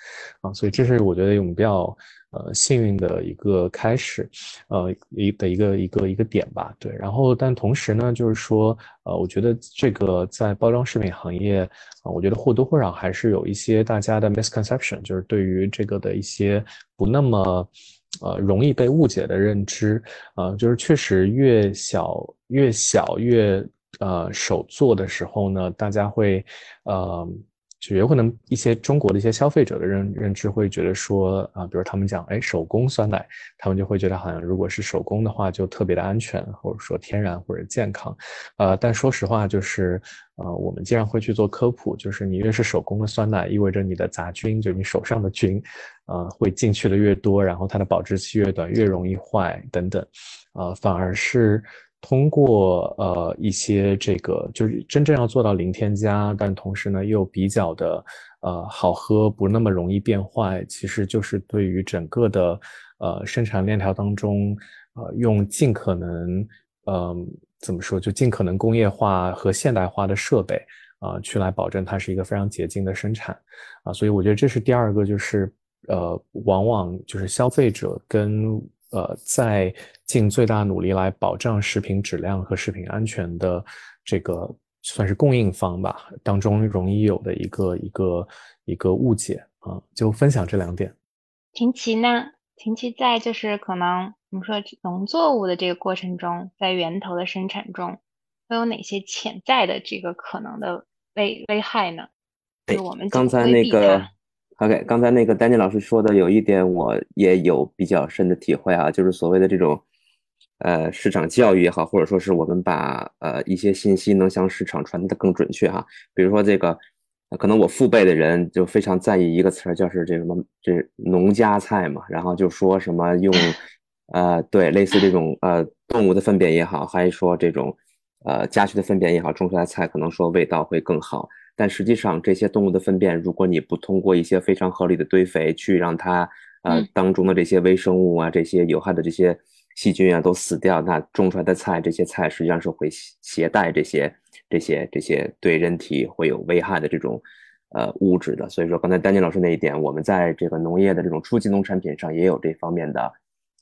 啊，所以这是我觉得我们比较呃幸运的一个开始，呃一的一个一个一个点吧。对，然后但同时呢，就是说呃，我觉得这个在包装食品行业啊，我觉得或多或少还是有一些大家的 misconception，就是对于这个的一些不那么。呃，容易被误解的认知，呃，就是确实越小越小越呃手做的时候呢，大家会呃。就有可能一些中国的一些消费者的认认知会觉得说啊，比如他们讲哎手工酸奶，他们就会觉得好像如果是手工的话就特别的安全，或者说天然或者健康，呃，但说实话就是呃我们既然会去做科普，就是你越是手工的酸奶，意味着你的杂菌，就你手上的菌，呃会进去的越多，然后它的保质期越短，越容易坏等等，呃反而是。通过呃一些这个就是真正要做到零添加，但同时呢又比较的呃好喝，不那么容易变坏，其实就是对于整个的呃生产链条当中，呃用尽可能呃怎么说就尽可能工业化和现代化的设备啊去来保证它是一个非常洁净的生产啊，所以我觉得这是第二个就是呃往往就是消费者跟。呃，在尽最大努力来保障食品质量和食品安全的这个算是供应方吧，当中容易有的一个一个一个误解啊，就分享这两点。婷琪呢？婷琪在就是可能我们说农作物的这个过程中，在源头的生产中，会有哪些潜在的这个可能的危危害呢？就我们刚才那个。OK，刚才那个丹尼老师说的有一点，我也有比较深的体会啊，就是所谓的这种，呃，市场教育也好，或者说是我们把呃一些信息能向市场传递的更准确哈。比如说这个，可能我父辈的人就非常在意一个词儿，就是这什么这农家菜嘛，然后就说什么用，呃，对，类似这种呃动物的粪便也好，还是说这种呃家畜的粪便也好，种出来菜可能说味道会更好。但实际上，这些动物的粪便，如果你不通过一些非常合理的堆肥去让它，呃，当中的这些微生物啊、这些有害的这些细菌啊都死掉，那种出来的菜，这些菜实际上是会携带这些、这些、这些对人体会有危害的这种，呃，物质的。所以说，刚才丹尼老师那一点，我们在这个农业的这种初级农产品上也有这方面的，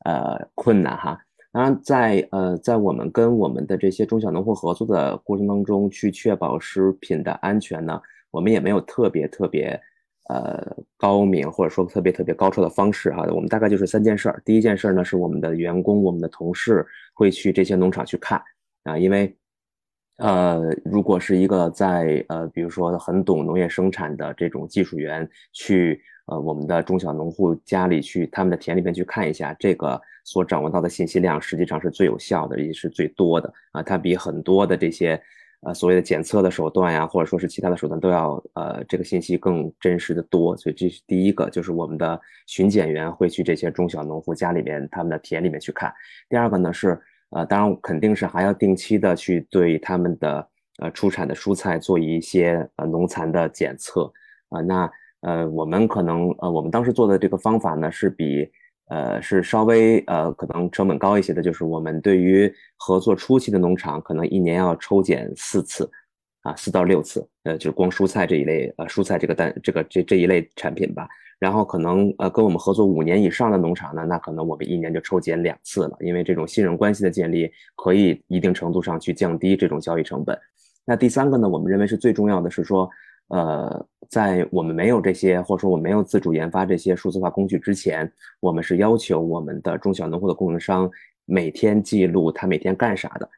呃，困难哈。当然，在呃，在我们跟我们的这些中小农户合作的过程当中，去确保食品的安全呢，我们也没有特别特别呃高明或者说特别特别高超的方式哈。我们大概就是三件事儿。第一件事儿呢，是我们的员工、我们的同事会去这些农场去看啊，因为呃，如果是一个在呃，比如说很懂农业生产的这种技术员去呃我们的中小农户家里去他们的田里面去看一下这个。所掌握到的信息量实际上是最有效的，也是最多的啊！它比很多的这些呃所谓的检测的手段呀，或者说是其他的手段都要呃这个信息更真实的多。所以这是第一个，就是我们的巡检员会去这些中小农户家里面、他们的田里面去看。第二个呢是呃，当然肯定是还要定期的去对他们的呃出产的蔬菜做一些呃农残的检测啊。那呃我们可能呃我们当时做的这个方法呢是比。呃，是稍微呃，可能成本高一些的，就是我们对于合作初期的农场，可能一年要抽检四次，啊，四到六次，呃，就是光蔬菜这一类，呃，蔬菜这个单这个这这一类产品吧。然后可能呃，跟我们合作五年以上的农场呢，那可能我们一年就抽检两次了，因为这种信任关系的建立，可以一定程度上去降低这种交易成本。那第三个呢，我们认为是最重要的是说。呃，在我们没有这些，或者说我没有自主研发这些数字化工具之前，我们是要求我们的中小农户的供应商每天记录他每天干啥的。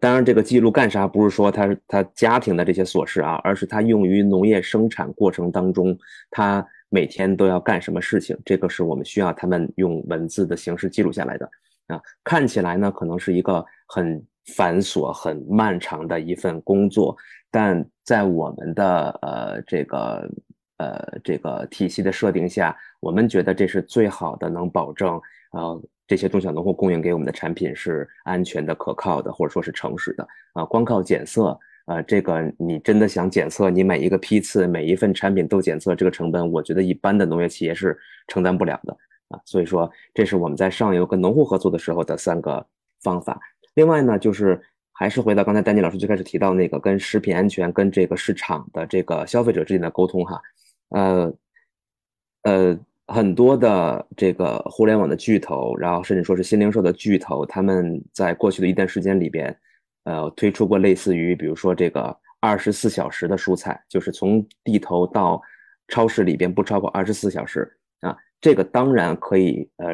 当然，这个记录干啥不是说他他家庭的这些琐事啊，而是他用于农业生产过程当中，他每天都要干什么事情，这个是我们需要他们用文字的形式记录下来的啊。看起来呢，可能是一个很繁琐、很漫长的一份工作。但在我们的呃这个呃这个体系的设定下，我们觉得这是最好的，能保证呃这些中小农户供应给我们的产品是安全的、可靠的，或者说是诚实的啊。光靠检测，呃，这个你真的想检测，你每一个批次、每一份产品都检测，这个成本，我觉得一般的农业企业是承担不了的啊。所以说，这是我们在上游跟农户合作的时候的三个方法。另外呢，就是。还是回到刚才丹尼老师最开始提到那个跟食品安全、跟这个市场的这个消费者之间的沟通哈，呃呃，很多的这个互联网的巨头，然后甚至说是新零售的巨头，他们在过去的一段时间里边，呃，推出过类似于比如说这个二十四小时的蔬菜，就是从地头到超市里边不超过二十四小时啊，这个当然可以呃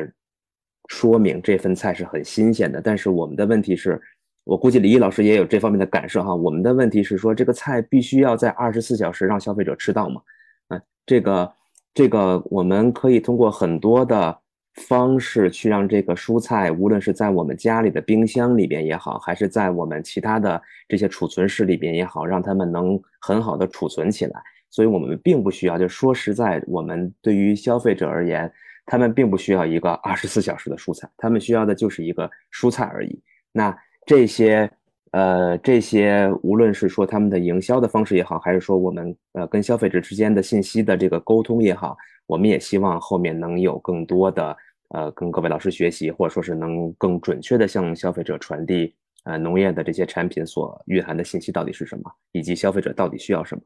说明这份菜是很新鲜的，但是我们的问题是。我估计李毅老师也有这方面的感受哈。我们的问题是说，这个菜必须要在二十四小时让消费者吃到嘛？啊，这个这个我们可以通过很多的方式去让这个蔬菜，无论是在我们家里的冰箱里边也好，还是在我们其他的这些储存室里边也好，让他们能很好的储存起来。所以我们并不需要，就说实在，我们对于消费者而言，他们并不需要一个二十四小时的蔬菜，他们需要的就是一个蔬菜而已。那这些呃这些无论是说他们的营销的方式也好，还是说我们呃跟消费者之间的信息的这个沟通也好，我们也希望后面能有更多的呃跟各位老师学习，或者说是能更准确的向消费者传递呃农业的这些产品所蕴含的信息到底是什么，以及消费者到底需要什么，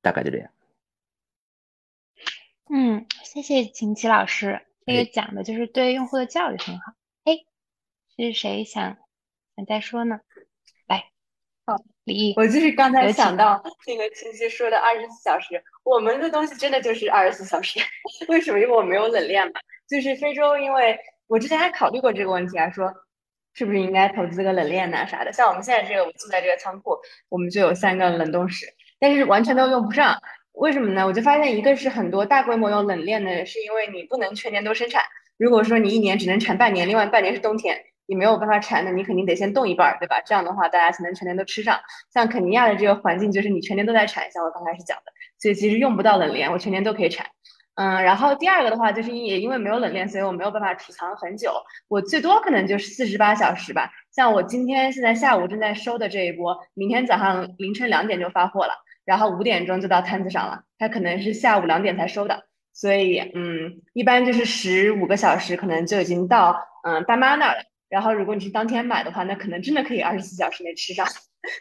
大概就这样。嗯，谢谢秦琪老师，这个讲的就是对用户的教育很好。哎，是谁想想再说呢？来，好，李毅，我就是刚才想到那个秦琪说的二十四小时，我们的东西真的就是二十四小时。为什么？因为我没有冷链嘛。就是非洲，因为我之前还考虑过这个问题啊，说是不是应该投资个冷链呐、啥的。像我们现在这个，我们住在这个仓库，我们就有三个冷冻室，但是完全都用不上。为什么呢？我就发现一个是很多大规模用冷链的，是因为你不能全年都生产。如果说你一年只能产半年，另外半年是冬天，你没有办法产，的你肯定得先冻一半儿，对吧？这样的话，大家才能全年都吃上。像肯尼亚的这个环境，就是你全年都在产，像我刚开始讲的，所以其实用不到冷链，我全年都可以产。嗯，然后第二个的话，就是也因为没有冷链，所以我没有办法储藏很久，我最多可能就是四十八小时吧。像我今天现在下午正在收的这一波，明天早上凌晨两点就发货了。然后五点钟就到摊子上了，它可能是下午两点才收的，所以嗯，一般就是十五个小时可能就已经到嗯大妈那儿了。然后如果你是当天买的话，那可能真的可以二十四小时内吃上。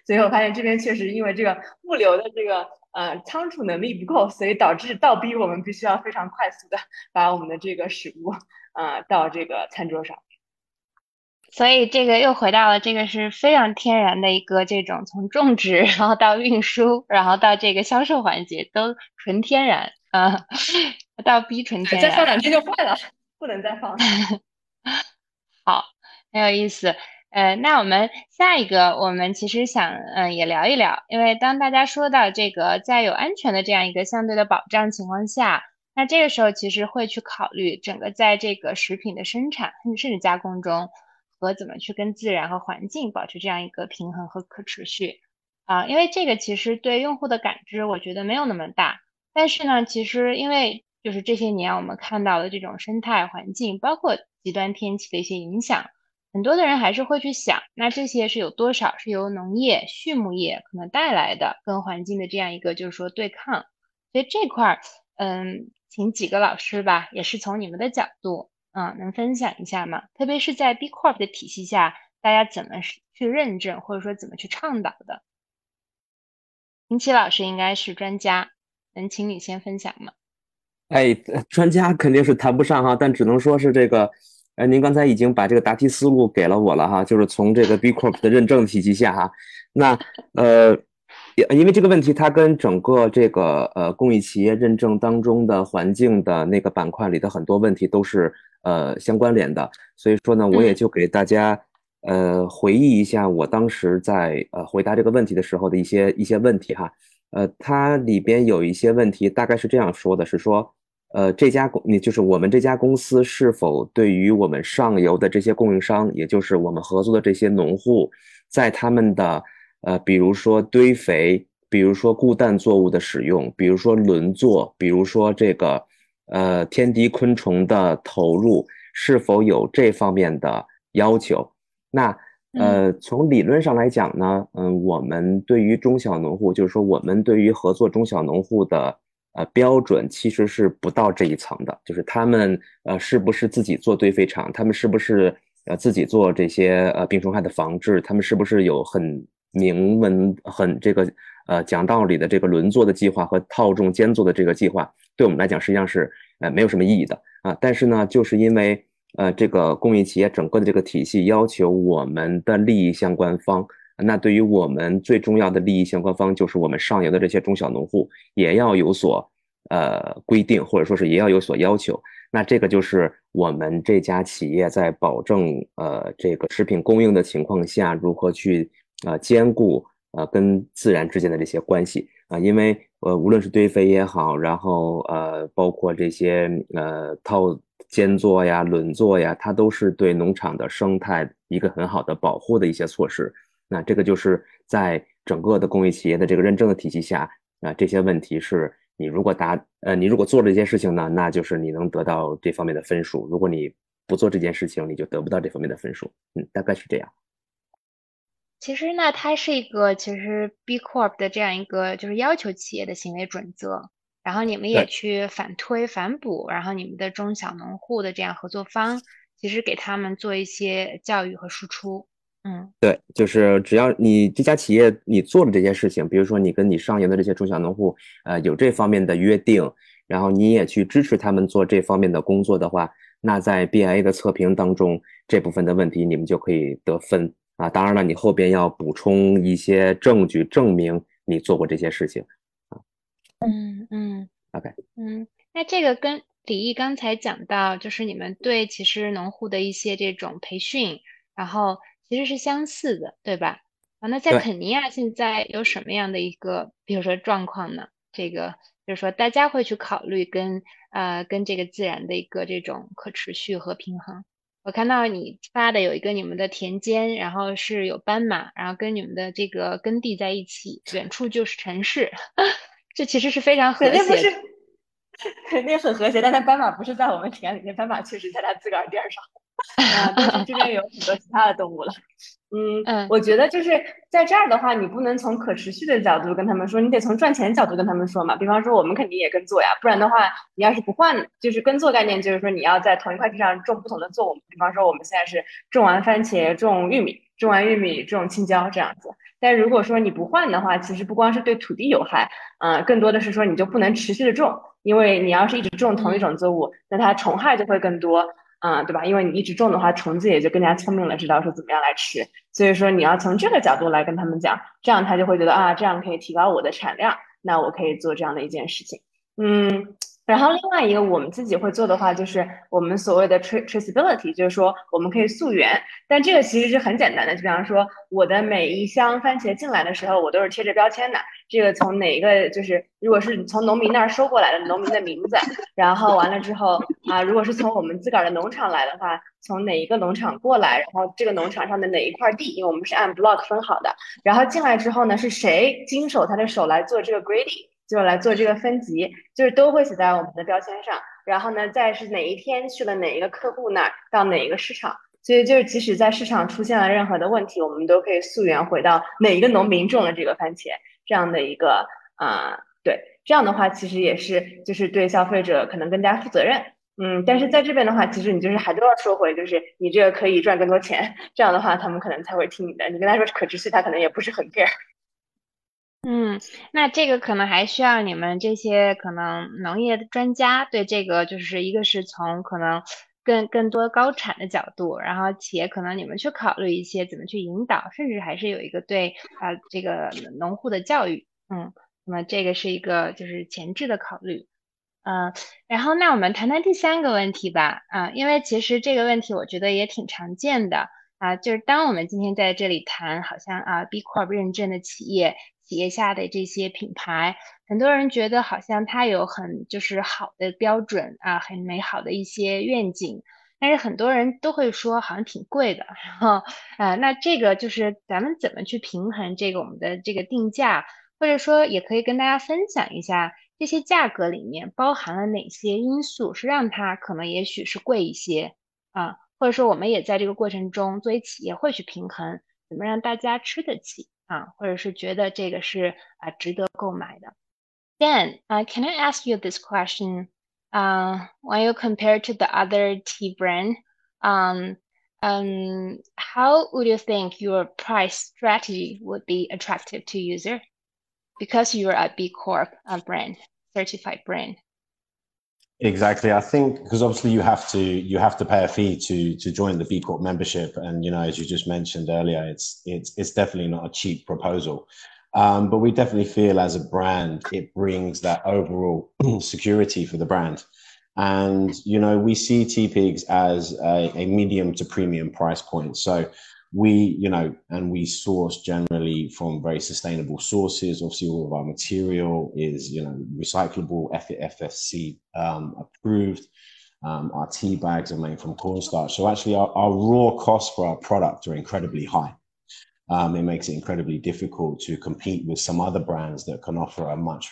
所以我发现这边确实因为这个物流的这个呃仓储能力不够，所以导致倒逼我们必须要非常快速的把我们的这个食物呃到这个餐桌上。所以这个又回到了这个是非常天然的一个这种从种植，然后到运输，然后到这个销售环节都纯天然啊，到逼纯天然。再放两天就坏了，不能再放。好，很有意思。呃，那我们下一个，我们其实想嗯也聊一聊，因为当大家说到这个在有安全的这样一个相对的保障情况下，那这个时候其实会去考虑整个在这个食品的生产甚至加工中。和怎么去跟自然和环境保持这样一个平衡和可持续啊？因为这个其实对用户的感知，我觉得没有那么大。但是呢，其实因为就是这些年我们看到的这种生态环境，包括极端天气的一些影响，很多的人还是会去想，那这些是有多少是由农业、畜牧业可能带来的跟环境的这样一个就是说对抗。所以这块儿，嗯，请几个老师吧，也是从你们的角度。嗯，能分享一下吗？特别是在 B Corp 的体系下，大家怎么去认证，或者说怎么去倡导的？林奇老师应该是专家，能请你先分享吗？哎，专家肯定是谈不上哈，但只能说是这个，呃，您刚才已经把这个答题思路给了我了哈，就是从这个 B Corp 的认证体系下哈，那呃。因为这个问题，它跟整个这个呃公益企业认证当中的环境的那个板块里的很多问题都是呃相关联的，所以说呢，我也就给大家呃回忆一下我当时在呃回答这个问题的时候的一些一些问题哈，呃，它里边有一些问题大概是这样说的，是说呃这家公，你就是我们这家公司是否对于我们上游的这些供应商，也就是我们合作的这些农户，在他们的呃，比如说堆肥，比如说固氮作物的使用，比如说轮作，比如说这个呃天敌昆虫的投入，是否有这方面的要求？那呃，从理论上来讲呢，嗯，我们对于中小农户，就是说我们对于合作中小农户的呃标准，其实是不到这一层的，就是他们呃是不是自己做堆肥厂，他们是不是呃自己做这些呃病虫害的防治，他们是不是有很明文很这个呃讲道理的这个轮作的计划和套种间作的这个计划，对我们来讲实际上是呃没有什么意义的啊。但是呢，就是因为呃这个公益企业整个的这个体系要求我们的利益相关方，那对于我们最重要的利益相关方就是我们上游的这些中小农户，也要有所呃规定，或者说是也要有所要求。那这个就是我们这家企业在保证呃这个食品供应的情况下，如何去。呃，兼顾呃跟自然之间的这些关系啊，因为呃无论是堆肥也好，然后呃包括这些呃套间作呀、轮作呀，它都是对农场的生态一个很好的保护的一些措施。那这个就是在整个的公益企业的这个认证的体系下啊，这些问题是你如果答呃你如果做这件事情呢，那就是你能得到这方面的分数；如果你不做这件事情，你就得不到这方面的分数。嗯，大概是这样。其实呢，它是一个其实 B Corp 的这样一个就是要求企业的行为准则，然后你们也去反推反哺，然后你们的中小农户的这样合作方，其实给他们做一些教育和输出。嗯，对，就是只要你这家企业你做了这些事情，比如说你跟你上游的这些中小农户，呃，有这方面的约定，然后你也去支持他们做这方面的工作的话，那在 BIA 的测评当中，这部分的问题你们就可以得分。啊，当然了，你后边要补充一些证据证明你做过这些事情啊。嗯嗯，OK，嗯，那这个跟李毅刚才讲到，就是你们对其实农户的一些这种培训，然后其实是相似的，对吧？啊，那在肯尼亚现在有什么样的一个，比如说状况呢？这个就是说大家会去考虑跟呃跟这个自然的一个这种可持续和平衡。我看到你发的有一个你们的田间，然后是有斑马，然后跟你们的这个耕地在一起，远处就是城市，这其实是非常和谐。肯定不是，肯定很和谐。但它斑马不是在我们田里面，斑马确实在它自个儿边上。啊，但是这边有很多其他的动物了。嗯嗯，我觉得就是在这儿的话，你不能从可持续的角度跟他们说，你得从赚钱角度跟他们说嘛。比方说，我们肯定也耕作呀，不然的话，你要是不换，就是耕作概念，就是说你要在同一块地上种不同的作物。比方说，我们现在是种完番茄，种玉米，种完玉米种青椒这样子。但如果说你不换的话，其实不光是对土地有害，嗯，更多的是说你就不能持续的种，因为你要是一直种同一种作物，那它虫害就会更多。嗯，对吧？因为你一直种的话，虫子也就更加聪明了，知道说怎么样来吃。所以说你要从这个角度来跟他们讲，这样他就会觉得啊，这样可以提高我的产量，那我可以做这样的一件事情。嗯。然后另外一个我们自己会做的话，就是我们所谓的 traceability，就是说我们可以溯源。但这个其实是很简单的，就比方说我的每一箱番茄进来的时候，我都是贴着标签的。这个从哪一个，就是如果是从农民那儿收过来的，农民的名字，然后完了之后啊，如果是从我们自个儿的农场来的话，从哪一个农场过来，然后这个农场上的哪一块地，因为我们是按 block 分好的，然后进来之后呢，是谁经手他的手来做这个 grading。就来做这个分级，就是都会写在我们的标签上。然后呢，再是哪一天去了哪一个客户那儿，到哪一个市场。所以就是即使在市场出现了任何的问题，我们都可以溯源回到哪一个农民种了这个番茄这样的一个啊，对，这样的话其实也是就是对消费者可能更加负责任。嗯，但是在这边的话，其实你就是还都要说回，就是你这个可以赚更多钱，这样的话他们可能才会听你的。你跟他说可持续，他可能也不是很 care。嗯，那这个可能还需要你们这些可能农业的专家对这个，就是一个是从可能更更多高产的角度，然后企业可能你们去考虑一些怎么去引导，甚至还是有一个对啊这个农户的教育，嗯，那么这个是一个就是前置的考虑，嗯，然后那我们谈谈第三个问题吧，啊，因为其实这个问题我觉得也挺常见的啊，就是当我们今天在这里谈，好像啊 B Corp 认证的企业。企业下的这些品牌，很多人觉得好像它有很就是好的标准啊，很美好的一些愿景，但是很多人都会说好像挺贵的。然后，呃，那这个就是咱们怎么去平衡这个我们的这个定价，或者说也可以跟大家分享一下这些价格里面包含了哪些因素，是让它可能也许是贵一些啊，或者说我们也在这个过程中作为企业会去平衡，怎么让大家吃得起。啊，或者是觉得这个是啊值得购买的。Then, uh, can I ask you this question? Uh, when you compare to the other tea brand, um, um, how would you think your price strategy would be attractive to user? Because you're a B Corp uh, brand, certified brand. Exactly. I think because obviously you have to you have to pay a fee to to join the B Corp membership, and you know as you just mentioned earlier, it's it's it's definitely not a cheap proposal. Um, but we definitely feel as a brand, it brings that overall security for the brand. And you know we see TPIGs as a, a medium to premium price point. So we, you know, and we source generally from very sustainable sources. Obviously, all of our material is, you know, recyclable, FSC um, approved. Um, our tea bags are made from cornstarch. So actually, our, our, raw costs for our product are incredibly high. Um, it makes it incredibly difficult to compete with some other brands that can offer a much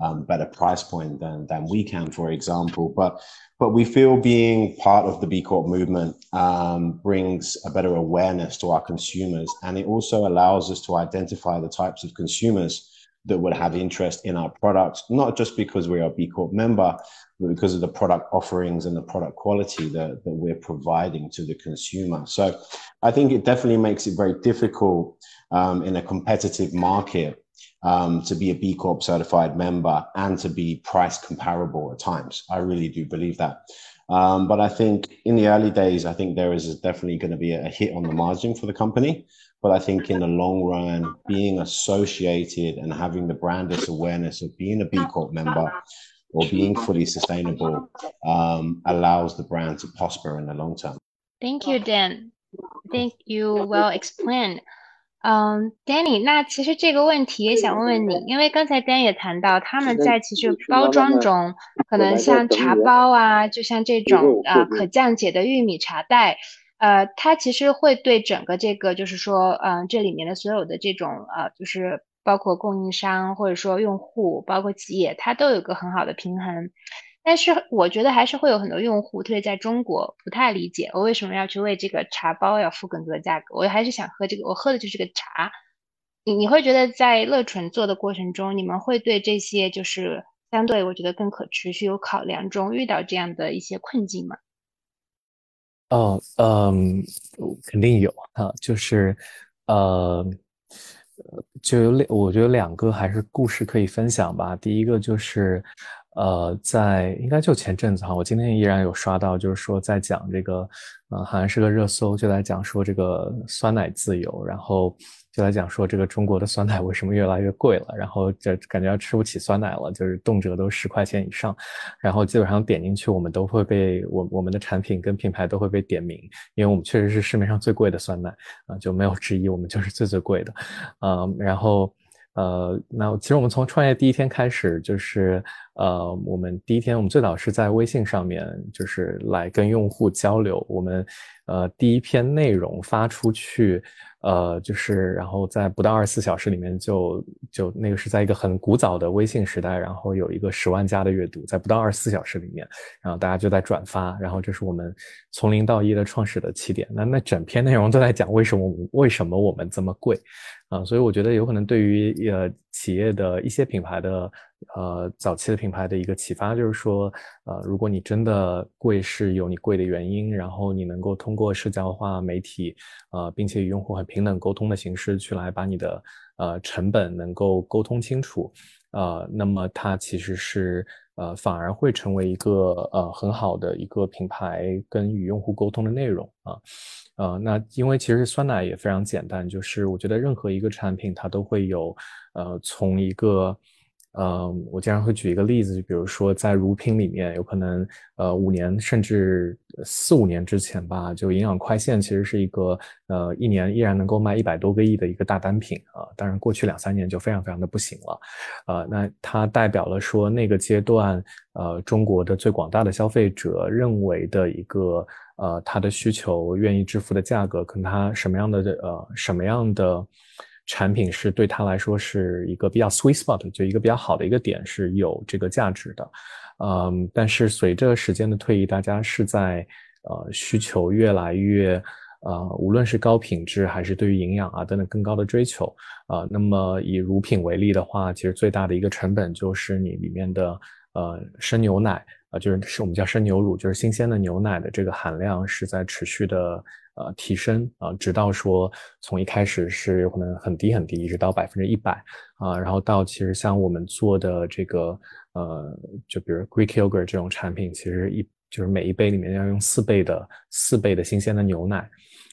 um, better price point than than we can, for example. But but we feel being part of the B Corp movement um, brings a better awareness to our consumers, and it also allows us to identify the types of consumers that would have interest in our products, not just because we're a B Corp member, but because of the product offerings and the product quality that, that we're providing to the consumer. So I think it definitely makes it very difficult um, in a competitive market um, to be a B Corp certified member and to be price comparable at times. I really do believe that. Um, but I think in the early days, I think there is definitely going to be a hit on the margin for the company. But I think in the long run, being associated and having the brandless awareness of being a B Corp member or being fully sustainable um, allows the brand to prosper in the long term. Thank you, Dan. Thank you well explained. 嗯，Danny，那其实这个问题也想问问你，因为刚才 Dan 也谈到，他们在其实包装中，可能像茶包啊，就像这种啊可降解的玉米茶袋，呃，它其实会对整个这个就是说，嗯，这里面的所有的这种呃，就是包括供应商或者说用户，包括企业，它都有个很好的平衡。但是我觉得还是会有很多用户，特别在中国不太理解我为什么要去为这个茶包要付更多的价格。我还是想喝这个，我喝的就是个茶。你你会觉得在乐纯做的过程中，你们会对这些就是相对我觉得更可持续有考量中遇到这样的一些困境吗？哦，嗯，肯定有啊，就是呃，就有两，我觉得两个还是故事可以分享吧。第一个就是。呃，在应该就前阵子哈，我今天依然有刷到，就是说在讲这个，呃，好像是个热搜，就在讲说这个酸奶自由，然后就在讲说这个中国的酸奶为什么越来越贵了，然后就感觉要吃不起酸奶了，就是动辄都十块钱以上，然后基本上点进去，我们都会被我我们的产品跟品牌都会被点名，因为我们确实是市面上最贵的酸奶啊，就没有之一，我们就是最最贵的，嗯，然后。呃，那其实我们从创业第一天开始，就是呃，我们第一天我们最早是在微信上面，就是来跟用户交流。我们呃第一篇内容发出去。呃，就是然后在不到二十四小时里面就就那个是在一个很古早的微信时代，然后有一个十万加的阅读，在不到二十四小时里面，然后大家就在转发，然后这是我们从零到一的创始的起点。那那整篇内容都在讲为什么为什么我们这么贵啊？所以我觉得有可能对于呃企业的一些品牌的。呃，早期的品牌的一个启发就是说，呃，如果你真的贵是有你贵的原因，然后你能够通过社交化媒体，呃，并且与用户很平等沟通的形式去来把你的呃成本能够沟通清楚，呃，那么它其实是呃反而会成为一个呃很好的一个品牌跟与用户沟通的内容啊，呃，那因为其实酸奶也非常简单，就是我觉得任何一个产品它都会有呃从一个呃，我经常会举一个例子，就比如说在乳品里面，有可能呃五年甚至四五年之前吧，就营养快线其实是一个呃一年依然能够卖一百多个亿的一个大单品啊。当然过去两三年就非常非常的不行了，呃，那它代表了说那个阶段呃中国的最广大的消费者认为的一个呃他的需求愿意支付的价格，跟他什么样的呃什么样的。产品是对他来说是一个比较 sweet spot，就一个比较好的一个点是有这个价值的，嗯，但是随着时间的推移，大家是在呃需求越来越呃，无论是高品质还是对于营养啊等等更高的追求啊，那么以乳品为例的话，其实最大的一个成本就是你里面的呃生牛奶啊，就是是我们叫生牛乳，就是新鲜的牛奶的这个含量是在持续的。呃，提升啊，直到说从一开始是有可能很低很低，一直到百分之一百啊，然后到其实像我们做的这个呃，就比如 Greek yogurt 这种产品，其实一就是每一杯里面要用四倍的四倍的新鲜的牛奶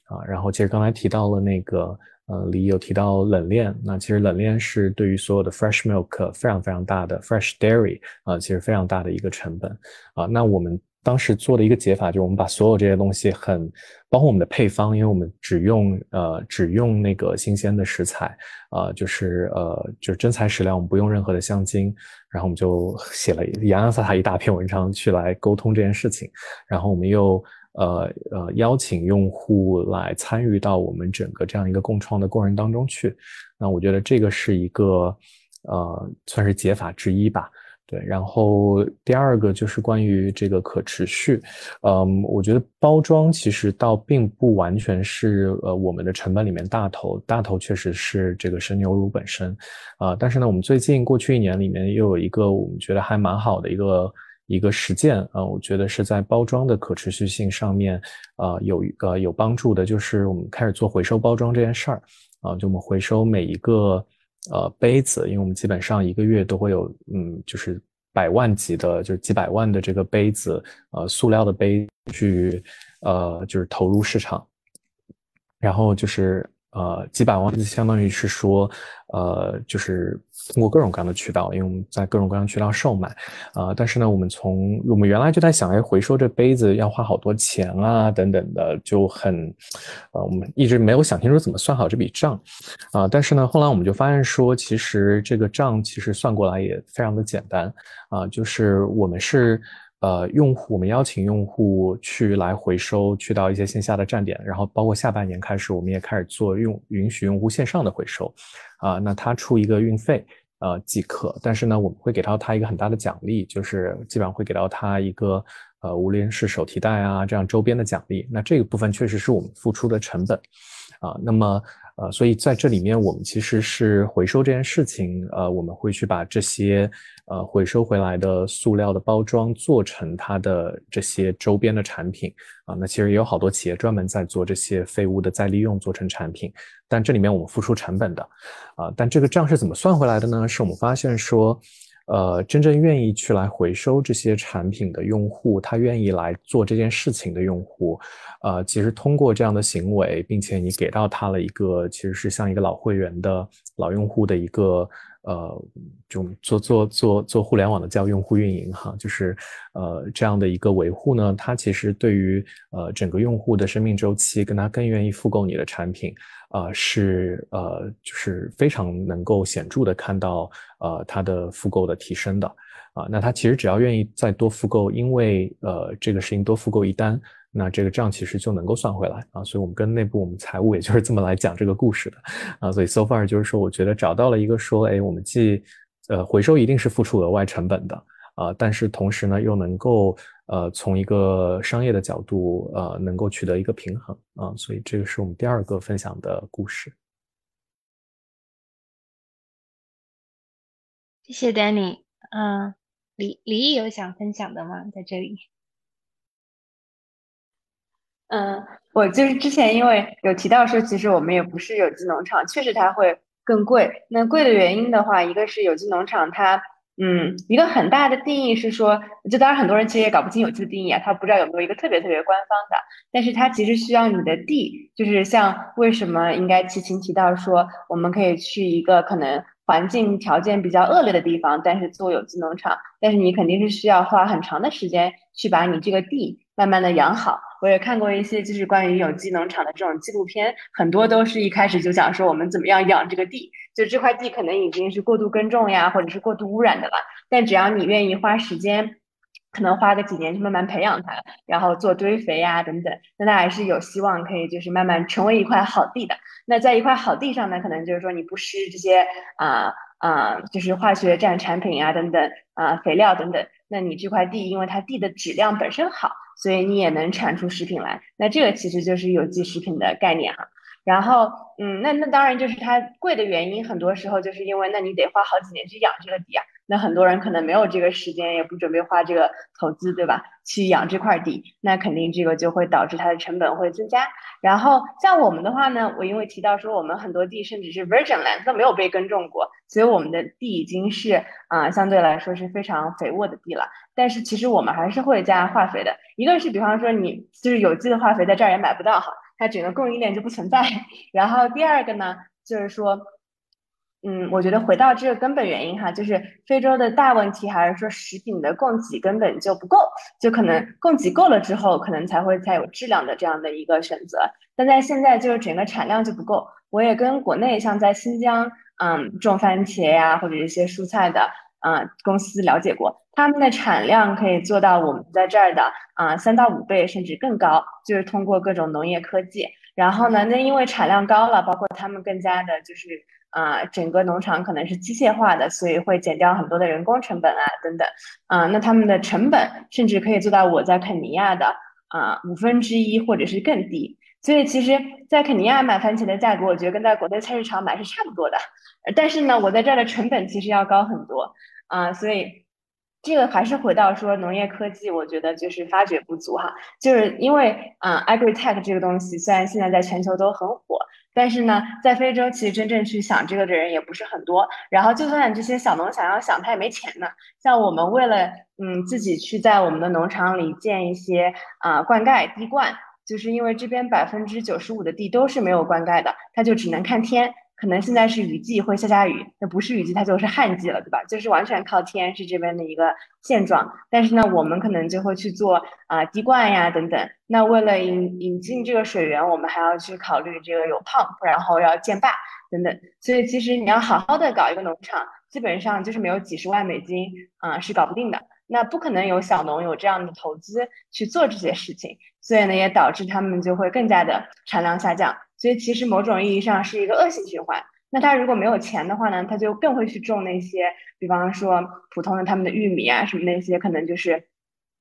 啊，然后其实刚才提到了那个呃，李有提到冷链，那其实冷链是对于所有的 fresh milk 非常非常大的 fresh dairy 啊，其实非常大的一个成本啊，那我们。当时做的一个解法就是，我们把所有这些东西很，包括我们的配方，因为我们只用呃只用那个新鲜的食材，呃就是呃就是真材实料，我们不用任何的香精，然后我们就写了洋洋洒洒一大篇文章去来沟通这件事情，然后我们又呃呃邀请用户来参与到我们整个这样一个共创的过程当中去，那我觉得这个是一个。呃算是解法之一吧。对，然后第二个就是关于这个可持续，嗯，我觉得包装其实倒并不完全是呃我们的成本里面大头，大头确实是这个生牛乳本身，啊，但是呢，我们最近过去一年里面又有一个我们觉得还蛮好的一个一个实践啊，我觉得是在包装的可持续性上面啊有一个有帮助的，就是我们开始做回收包装这件事儿。啊，就我们回收每一个。呃，杯子，因为我们基本上一个月都会有，嗯，就是百万级的，就是几百万的这个杯子，呃，塑料的杯去，呃，就是投入市场，然后就是。呃，几百万就相当于是说，呃，就是通过各种各样的渠道，因为我们在各种各样渠道售卖，啊，但是呢，我们从我们原来就在想，哎，回收这杯子要花好多钱啊，等等的，就很，呃，我们一直没有想清楚怎么算好这笔账，啊，但是呢，后来我们就发现说，其实这个账其实算过来也非常的简单，啊，就是我们是。呃，用户，我们邀请用户去来回收，去到一些线下的站点，然后包括下半年开始，我们也开始做用允许用户线上的回收，啊，那他出一个运费，呃，即可。但是呢，我们会给到他一个很大的奖励，就是基本上会给到他一个，呃，无论是手提袋啊这样周边的奖励。那这个部分确实是我们付出的成本，啊，那么。呃，所以在这里面，我们其实是回收这件事情，呃，我们会去把这些呃回收回来的塑料的包装做成它的这些周边的产品啊。那其实也有好多企业专门在做这些废物的再利用，做成产品。但这里面我们付出成本的啊，但这个账是怎么算回来的呢？是我们发现说。呃，真正愿意去来回收这些产品的用户，他愿意来做这件事情的用户，呃，其实通过这样的行为，并且你给到他了一个，其实是像一个老会员的老用户的一个。呃，就做做做做互联网的叫用户运营哈，就是呃这样的一个维护呢，它其实对于呃整个用户的生命周期，跟他更愿意复购你的产品，啊是呃就是非常能够显著的看到呃他的复购的提升的啊，那他其实只要愿意再多复购，因为呃这个事情多复购一单。那这个账其实就能够算回来啊，所以我们跟内部我们财务也就是这么来讲这个故事的啊，所以 so far 就是说，我觉得找到了一个说，哎，我们既呃回收一定是付出额外成本的啊，但是同时呢又能够呃从一个商业的角度呃能够取得一个平衡啊，所以这个是我们第二个分享的故事。谢谢 Danny，嗯，李李毅有想分享的吗？在这里。嗯，我就是之前因为有提到说，其实我们也不是有机农场，确实它会更贵。那贵的原因的话，一个是有机农场它，嗯，一个很大的定义是说，就当然很多人其实也搞不清有机的定义啊，他不知道有没有一个特别特别官方的，但是它其实需要你的地，就是像为什么应该齐秦提到说，我们可以去一个可能环境条件比较恶劣的地方，但是做有机农场，但是你肯定是需要花很长的时间去把你这个地慢慢的养好。我也看过一些就是关于有机农场的这种纪录片，很多都是一开始就讲说我们怎么样养这个地，就这块地可能已经是过度耕种呀，或者是过度污染的了。但只要你愿意花时间，可能花个几年去慢慢培养它，然后做堆肥呀等等，那它还是有希望可以就是慢慢成为一块好地的。那在一块好地上呢，可能就是说你不施这些啊啊，就是化学战产品啊等等啊肥料等等，那你这块地因为它地的质量本身好。所以你也能产出食品来，那这个其实就是有机食品的概念哈。然后，嗯，那那当然就是它贵的原因，很多时候就是因为那你得花好几年去养这个地啊。那很多人可能没有这个时间，也不准备花这个投资，对吧？去养这块地，那肯定这个就会导致它的成本会增加。然后像我们的话呢，我因为提到说我们很多地甚至是 virgin land 都没有被耕种过，所以我们的地已经是啊相对来说是非常肥沃的地了。但是其实我们还是会加化肥的，一个是比方说你就是有机的化肥在这儿也买不到哈。它整个供应链就不存在。然后第二个呢，就是说，嗯，我觉得回到这个根本原因哈，就是非洲的大问题还是说食品的供给根本就不够，就可能供给够了之后，可能才会才有质量的这样的一个选择。但在现在就是整个产量就不够。我也跟国内像在新疆，嗯，种番茄呀或者一些蔬菜的。啊，公司了解过，他们的产量可以做到我们在这儿的啊三到五倍甚至更高，就是通过各种农业科技。然后呢，那因为产量高了，包括他们更加的就是啊，整个农场可能是机械化的，所以会减掉很多的人工成本啊等等，啊，那他们的成本甚至可以做到我在肯尼亚的啊五分之一或者是更低。所以其实，在肯尼亚买番茄的价格，我觉得跟在国内菜市场买是差不多的，但是呢，我在这儿的成本其实要高很多啊，所以。这个还是回到说农业科技，我觉得就是发掘不足哈，就是因为啊，agritech 这个东西虽然现在在全球都很火，但是呢，在非洲其实真正去想这个的人也不是很多。然后就算这些小农想要想，他也没钱呢。像我们为了嗯自己去在我们的农场里建一些啊灌溉滴灌，就是因为这边百分之九十五的地都是没有灌溉的，它就只能看天。可能现在是雨季会下下雨，那不是雨季它就是旱季了，对吧？就是完全靠天是这边的一个现状。但是呢，我们可能就会去做啊滴灌呀等等。那为了引引进这个水源，我们还要去考虑这个有胖然后要建坝等等。所以其实你要好好的搞一个农场，基本上就是没有几十万美金啊是搞不定的。那不可能有小农有这样的投资去做这些事情，所以呢也导致他们就会更加的产量下降。所以其实某种意义上是一个恶性循环。那他如果没有钱的话呢，他就更会去种那些，比方说普通的他们的玉米啊什么那些，可能就是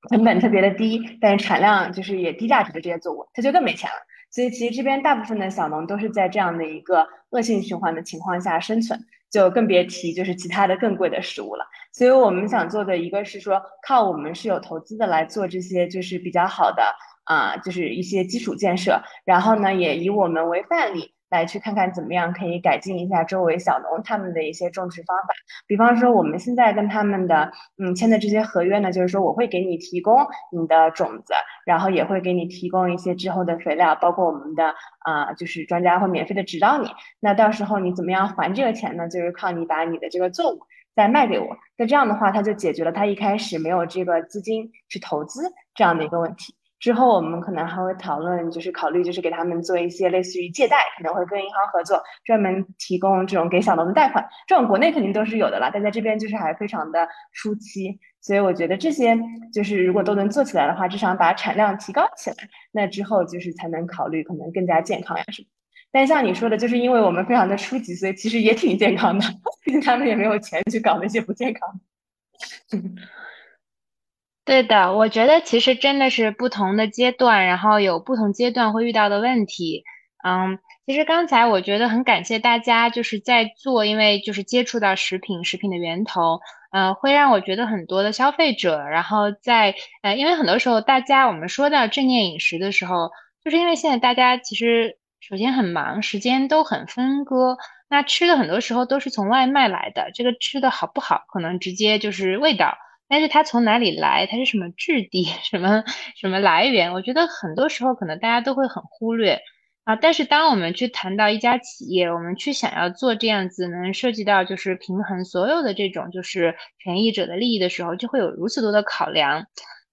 成本特别的低，但是产量就是也低价值的这些作物，他就更没钱了。所以其实这边大部分的小农都是在这样的一个恶性循环的情况下生存，就更别提就是其他的更贵的食物了。所以我们想做的一个是说，靠我们是有投资的来做这些就是比较好的。啊，就是一些基础建设，然后呢，也以我们为范例来去看看怎么样可以改进一下周围小农他们的一些种植方法。比方说，我们现在跟他们的嗯签的这些合约呢，就是说我会给你提供你的种子，然后也会给你提供一些之后的肥料，包括我们的啊，就是专家会免费的指导你。那到时候你怎么样还这个钱呢？就是靠你把你的这个作物再卖给我。那这样的话，他就解决了他一开始没有这个资金去投资这样的一个问题。之后我们可能还会讨论，就是考虑，就是给他们做一些类似于借贷，可能会跟银行合作，专门提供这种给小农的贷款。这种国内肯定都是有的啦，但在这边就是还非常的初期，所以我觉得这些就是如果都能做起来的话，至少把产量提高起来，那之后就是才能考虑可能更加健康呀什么。但像你说的，就是因为我们非常的初级，所以其实也挺健康的，毕竟他们也没有钱去搞那些不健康的。对的，我觉得其实真的是不同的阶段，然后有不同阶段会遇到的问题。嗯，其实刚才我觉得很感谢大家就是在做，因为就是接触到食品，食品的源头，呃，会让我觉得很多的消费者，然后在呃，因为很多时候大家我们说到正念饮食的时候，就是因为现在大家其实首先很忙，时间都很分割，那吃的很多时候都是从外卖来的，这个吃的好不好，可能直接就是味道。但是它从哪里来？它是什么质地？什么什么来源？我觉得很多时候可能大家都会很忽略啊。但是当我们去谈到一家企业，我们去想要做这样子，能涉及到就是平衡所有的这种就是权益者的利益的时候，就会有如此多的考量。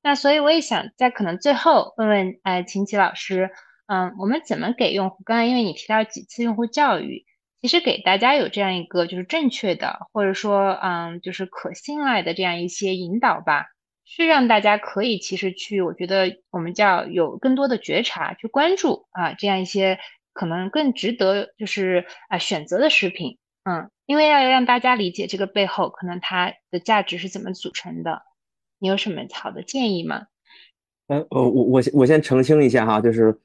那所以我也想在可能最后问问哎，秦琪老师，嗯，我们怎么给用户？刚才因为你提到几次用户教育。其实给大家有这样一个就是正确的，或者说嗯，就是可信赖的这样一些引导吧，是让大家可以其实去，我觉得我们叫有更多的觉察，去关注啊这样一些可能更值得就是啊选择的食品，嗯，因为要让大家理解这个背后可能它的价值是怎么组成的，你有什么好的建议吗？呃，我我我我先澄清一下哈，就是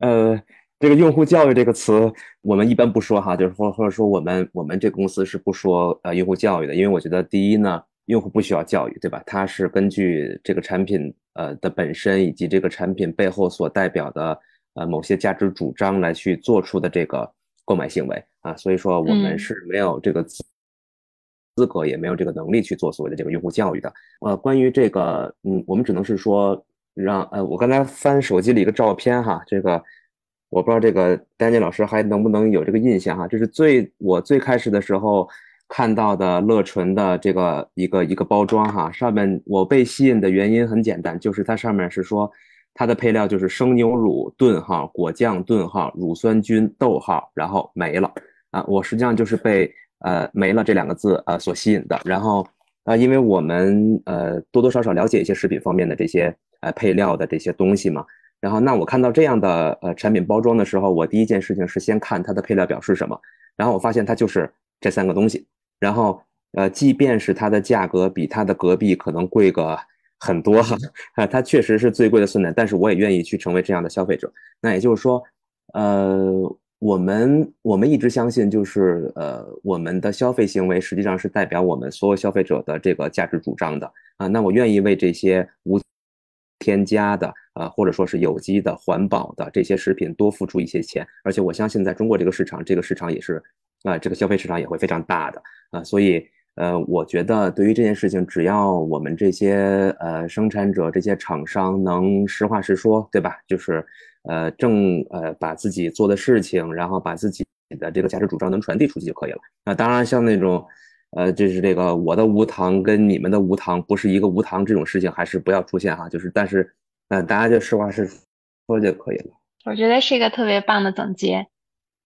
呃。这个用户教育这个词，我们一般不说哈，就是或或者说我们我们这公司是不说呃用户教育的，因为我觉得第一呢，用户不需要教育，对吧？它是根据这个产品呃的本身以及这个产品背后所代表的呃某些价值主张来去做出的这个购买行为啊，所以说我们是没有这个资资格，也没有这个能力去做所谓的这个用户教育的。呃，关于这个，嗯，我们只能是说让呃，我刚才翻手机里一个照片哈，这个。我不知道这个丹尼老师还能不能有这个印象哈，这是最我最开始的时候看到的乐纯的这个一个一个包装哈，上面我被吸引的原因很简单，就是它上面是说它的配料就是生牛乳顿号果酱顿号乳酸菌逗号，然后没了啊，我实际上就是被呃没了这两个字呃所吸引的，然后啊因为我们呃多多少少了解一些食品方面的这些呃配料的这些东西嘛。然后，那我看到这样的呃产品包装的时候，我第一件事情是先看它的配料表是什么。然后我发现它就是这三个东西。然后呃，即便是它的价格比它的隔壁可能贵个很多，啊，它确实是最贵的酸奶，但是我也愿意去成为这样的消费者。那也就是说，呃，我们我们一直相信，就是呃，我们的消费行为实际上是代表我们所有消费者的这个价值主张的啊。那我愿意为这些无添加的啊，或者说是有机的、环保的这些食品多付出一些钱，而且我相信在中国这个市场，这个市场也是啊，这个消费市场也会非常大的啊，所以呃，我觉得对于这件事情，只要我们这些呃生产者、这些厂商能实话实说，对吧？就是呃正呃把自己做的事情，然后把自己的这个价值主张能传递出去就可以了。那当然，像那种。呃，就是这个我的无糖跟你们的无糖不是一个无糖这种事情，还是不要出现哈。就是，但是，嗯，大家就实话实说就可以了。我觉得是一个特别棒的总结。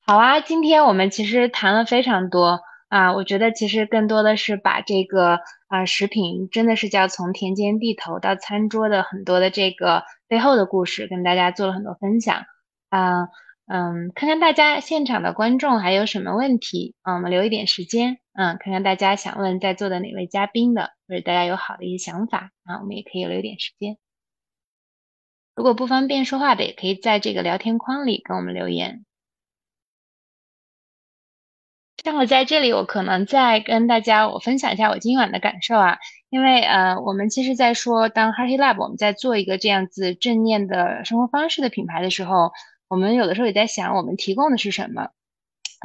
好啊，今天我们其实谈了非常多啊。我觉得其实更多的是把这个啊食品真的是叫从田间地头到餐桌的很多的这个背后的故事，跟大家做了很多分享啊。嗯，看看大家现场的观众还有什么问题啊？我们留一点时间，嗯，看看大家想问在座的哪位嘉宾的，或者大家有好的一些想法啊，我们也可以留一点时间。如果不方便说话的，也可以在这个聊天框里跟我们留言。像我在这里，我可能再跟大家我分享一下我今晚的感受啊，因为呃，我们其实在说当 Hearty Lab 我们在做一个这样子正念的生活方式的品牌的时候。我们有的时候也在想，我们提供的是什么？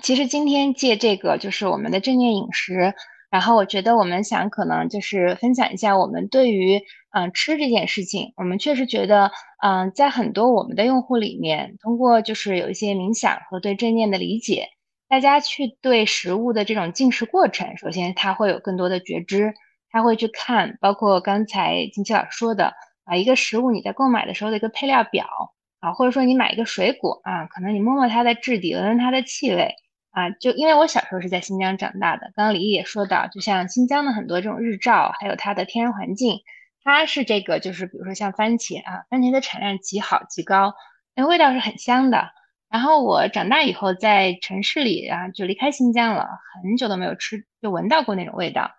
其实今天借这个就是我们的正念饮食，然后我觉得我们想可能就是分享一下我们对于嗯吃这件事情，我们确实觉得嗯在很多我们的用户里面，通过就是有一些冥想和对正念的理解，大家去对食物的这种进食过程，首先他会有更多的觉知，他会去看，包括刚才金奇老师说的啊，一个食物你在购买的时候的一个配料表。啊，或者说你买一个水果啊，可能你摸摸它的质地，闻闻它的气味啊，就因为我小时候是在新疆长大的，刚刚李毅也说到，就像新疆的很多这种日照，还有它的天然环境，它是这个就是比如说像番茄啊，番茄的产量极好极高，那味道是很香的。然后我长大以后在城市里啊，就离开新疆了，很久都没有吃就闻到过那种味道，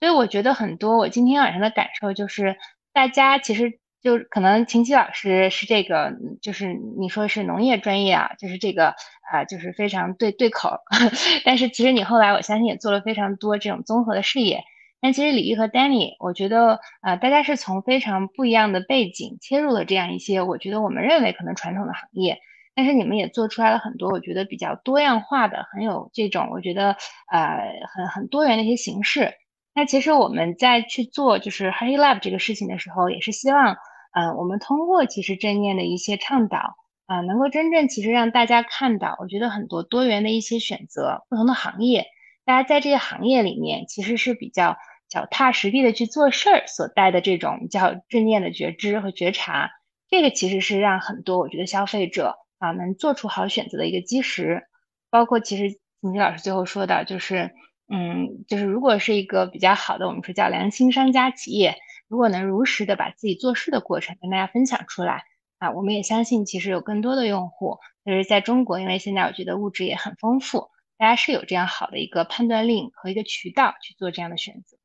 所以我觉得很多我今天晚上的感受就是大家其实。就可能秦琪老师是这个，就是你说是农业专业啊，就是这个啊，就是非常对对口。但是其实你后来我相信也做了非常多这种综合的事业。但其实李毅和 Danny，我觉得啊，大家是从非常不一样的背景切入了这样一些，我觉得我们认为可能传统的行业，但是你们也做出来了很多我觉得比较多样化的，很有这种我觉得呃很很多元的一些形式。那其实我们在去做就是 Hearty Lab 这个事情的时候，也是希望，嗯，我们通过其实正念的一些倡导，啊，能够真正其实让大家看到，我觉得很多多元的一些选择，不同的行业，大家在这个行业里面其实是比较脚踏实地的去做事儿所带的这种叫正念的觉知和觉察，这个其实是让很多我觉得消费者啊能做出好选择的一个基石，包括其实景琦老师最后说的就是。嗯，就是如果是一个比较好的，我们说叫良心商家企业，如果能如实的把自己做事的过程跟大家分享出来啊，我们也相信其实有更多的用户，就是在中国，因为现在我觉得物质也很丰富，大家是有这样好的一个判断力和一个渠道去做这样的选择。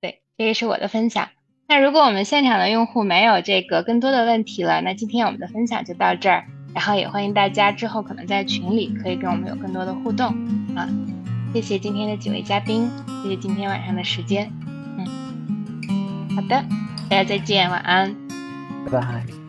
对，这个是我的分享。那如果我们现场的用户没有这个更多的问题了，那今天我们的分享就到这儿，然后也欢迎大家之后可能在群里可以跟我们有更多的互动啊。谢谢今天的几位嘉宾，谢谢今天晚上的时间。嗯，好的，大家再见，晚安，拜拜。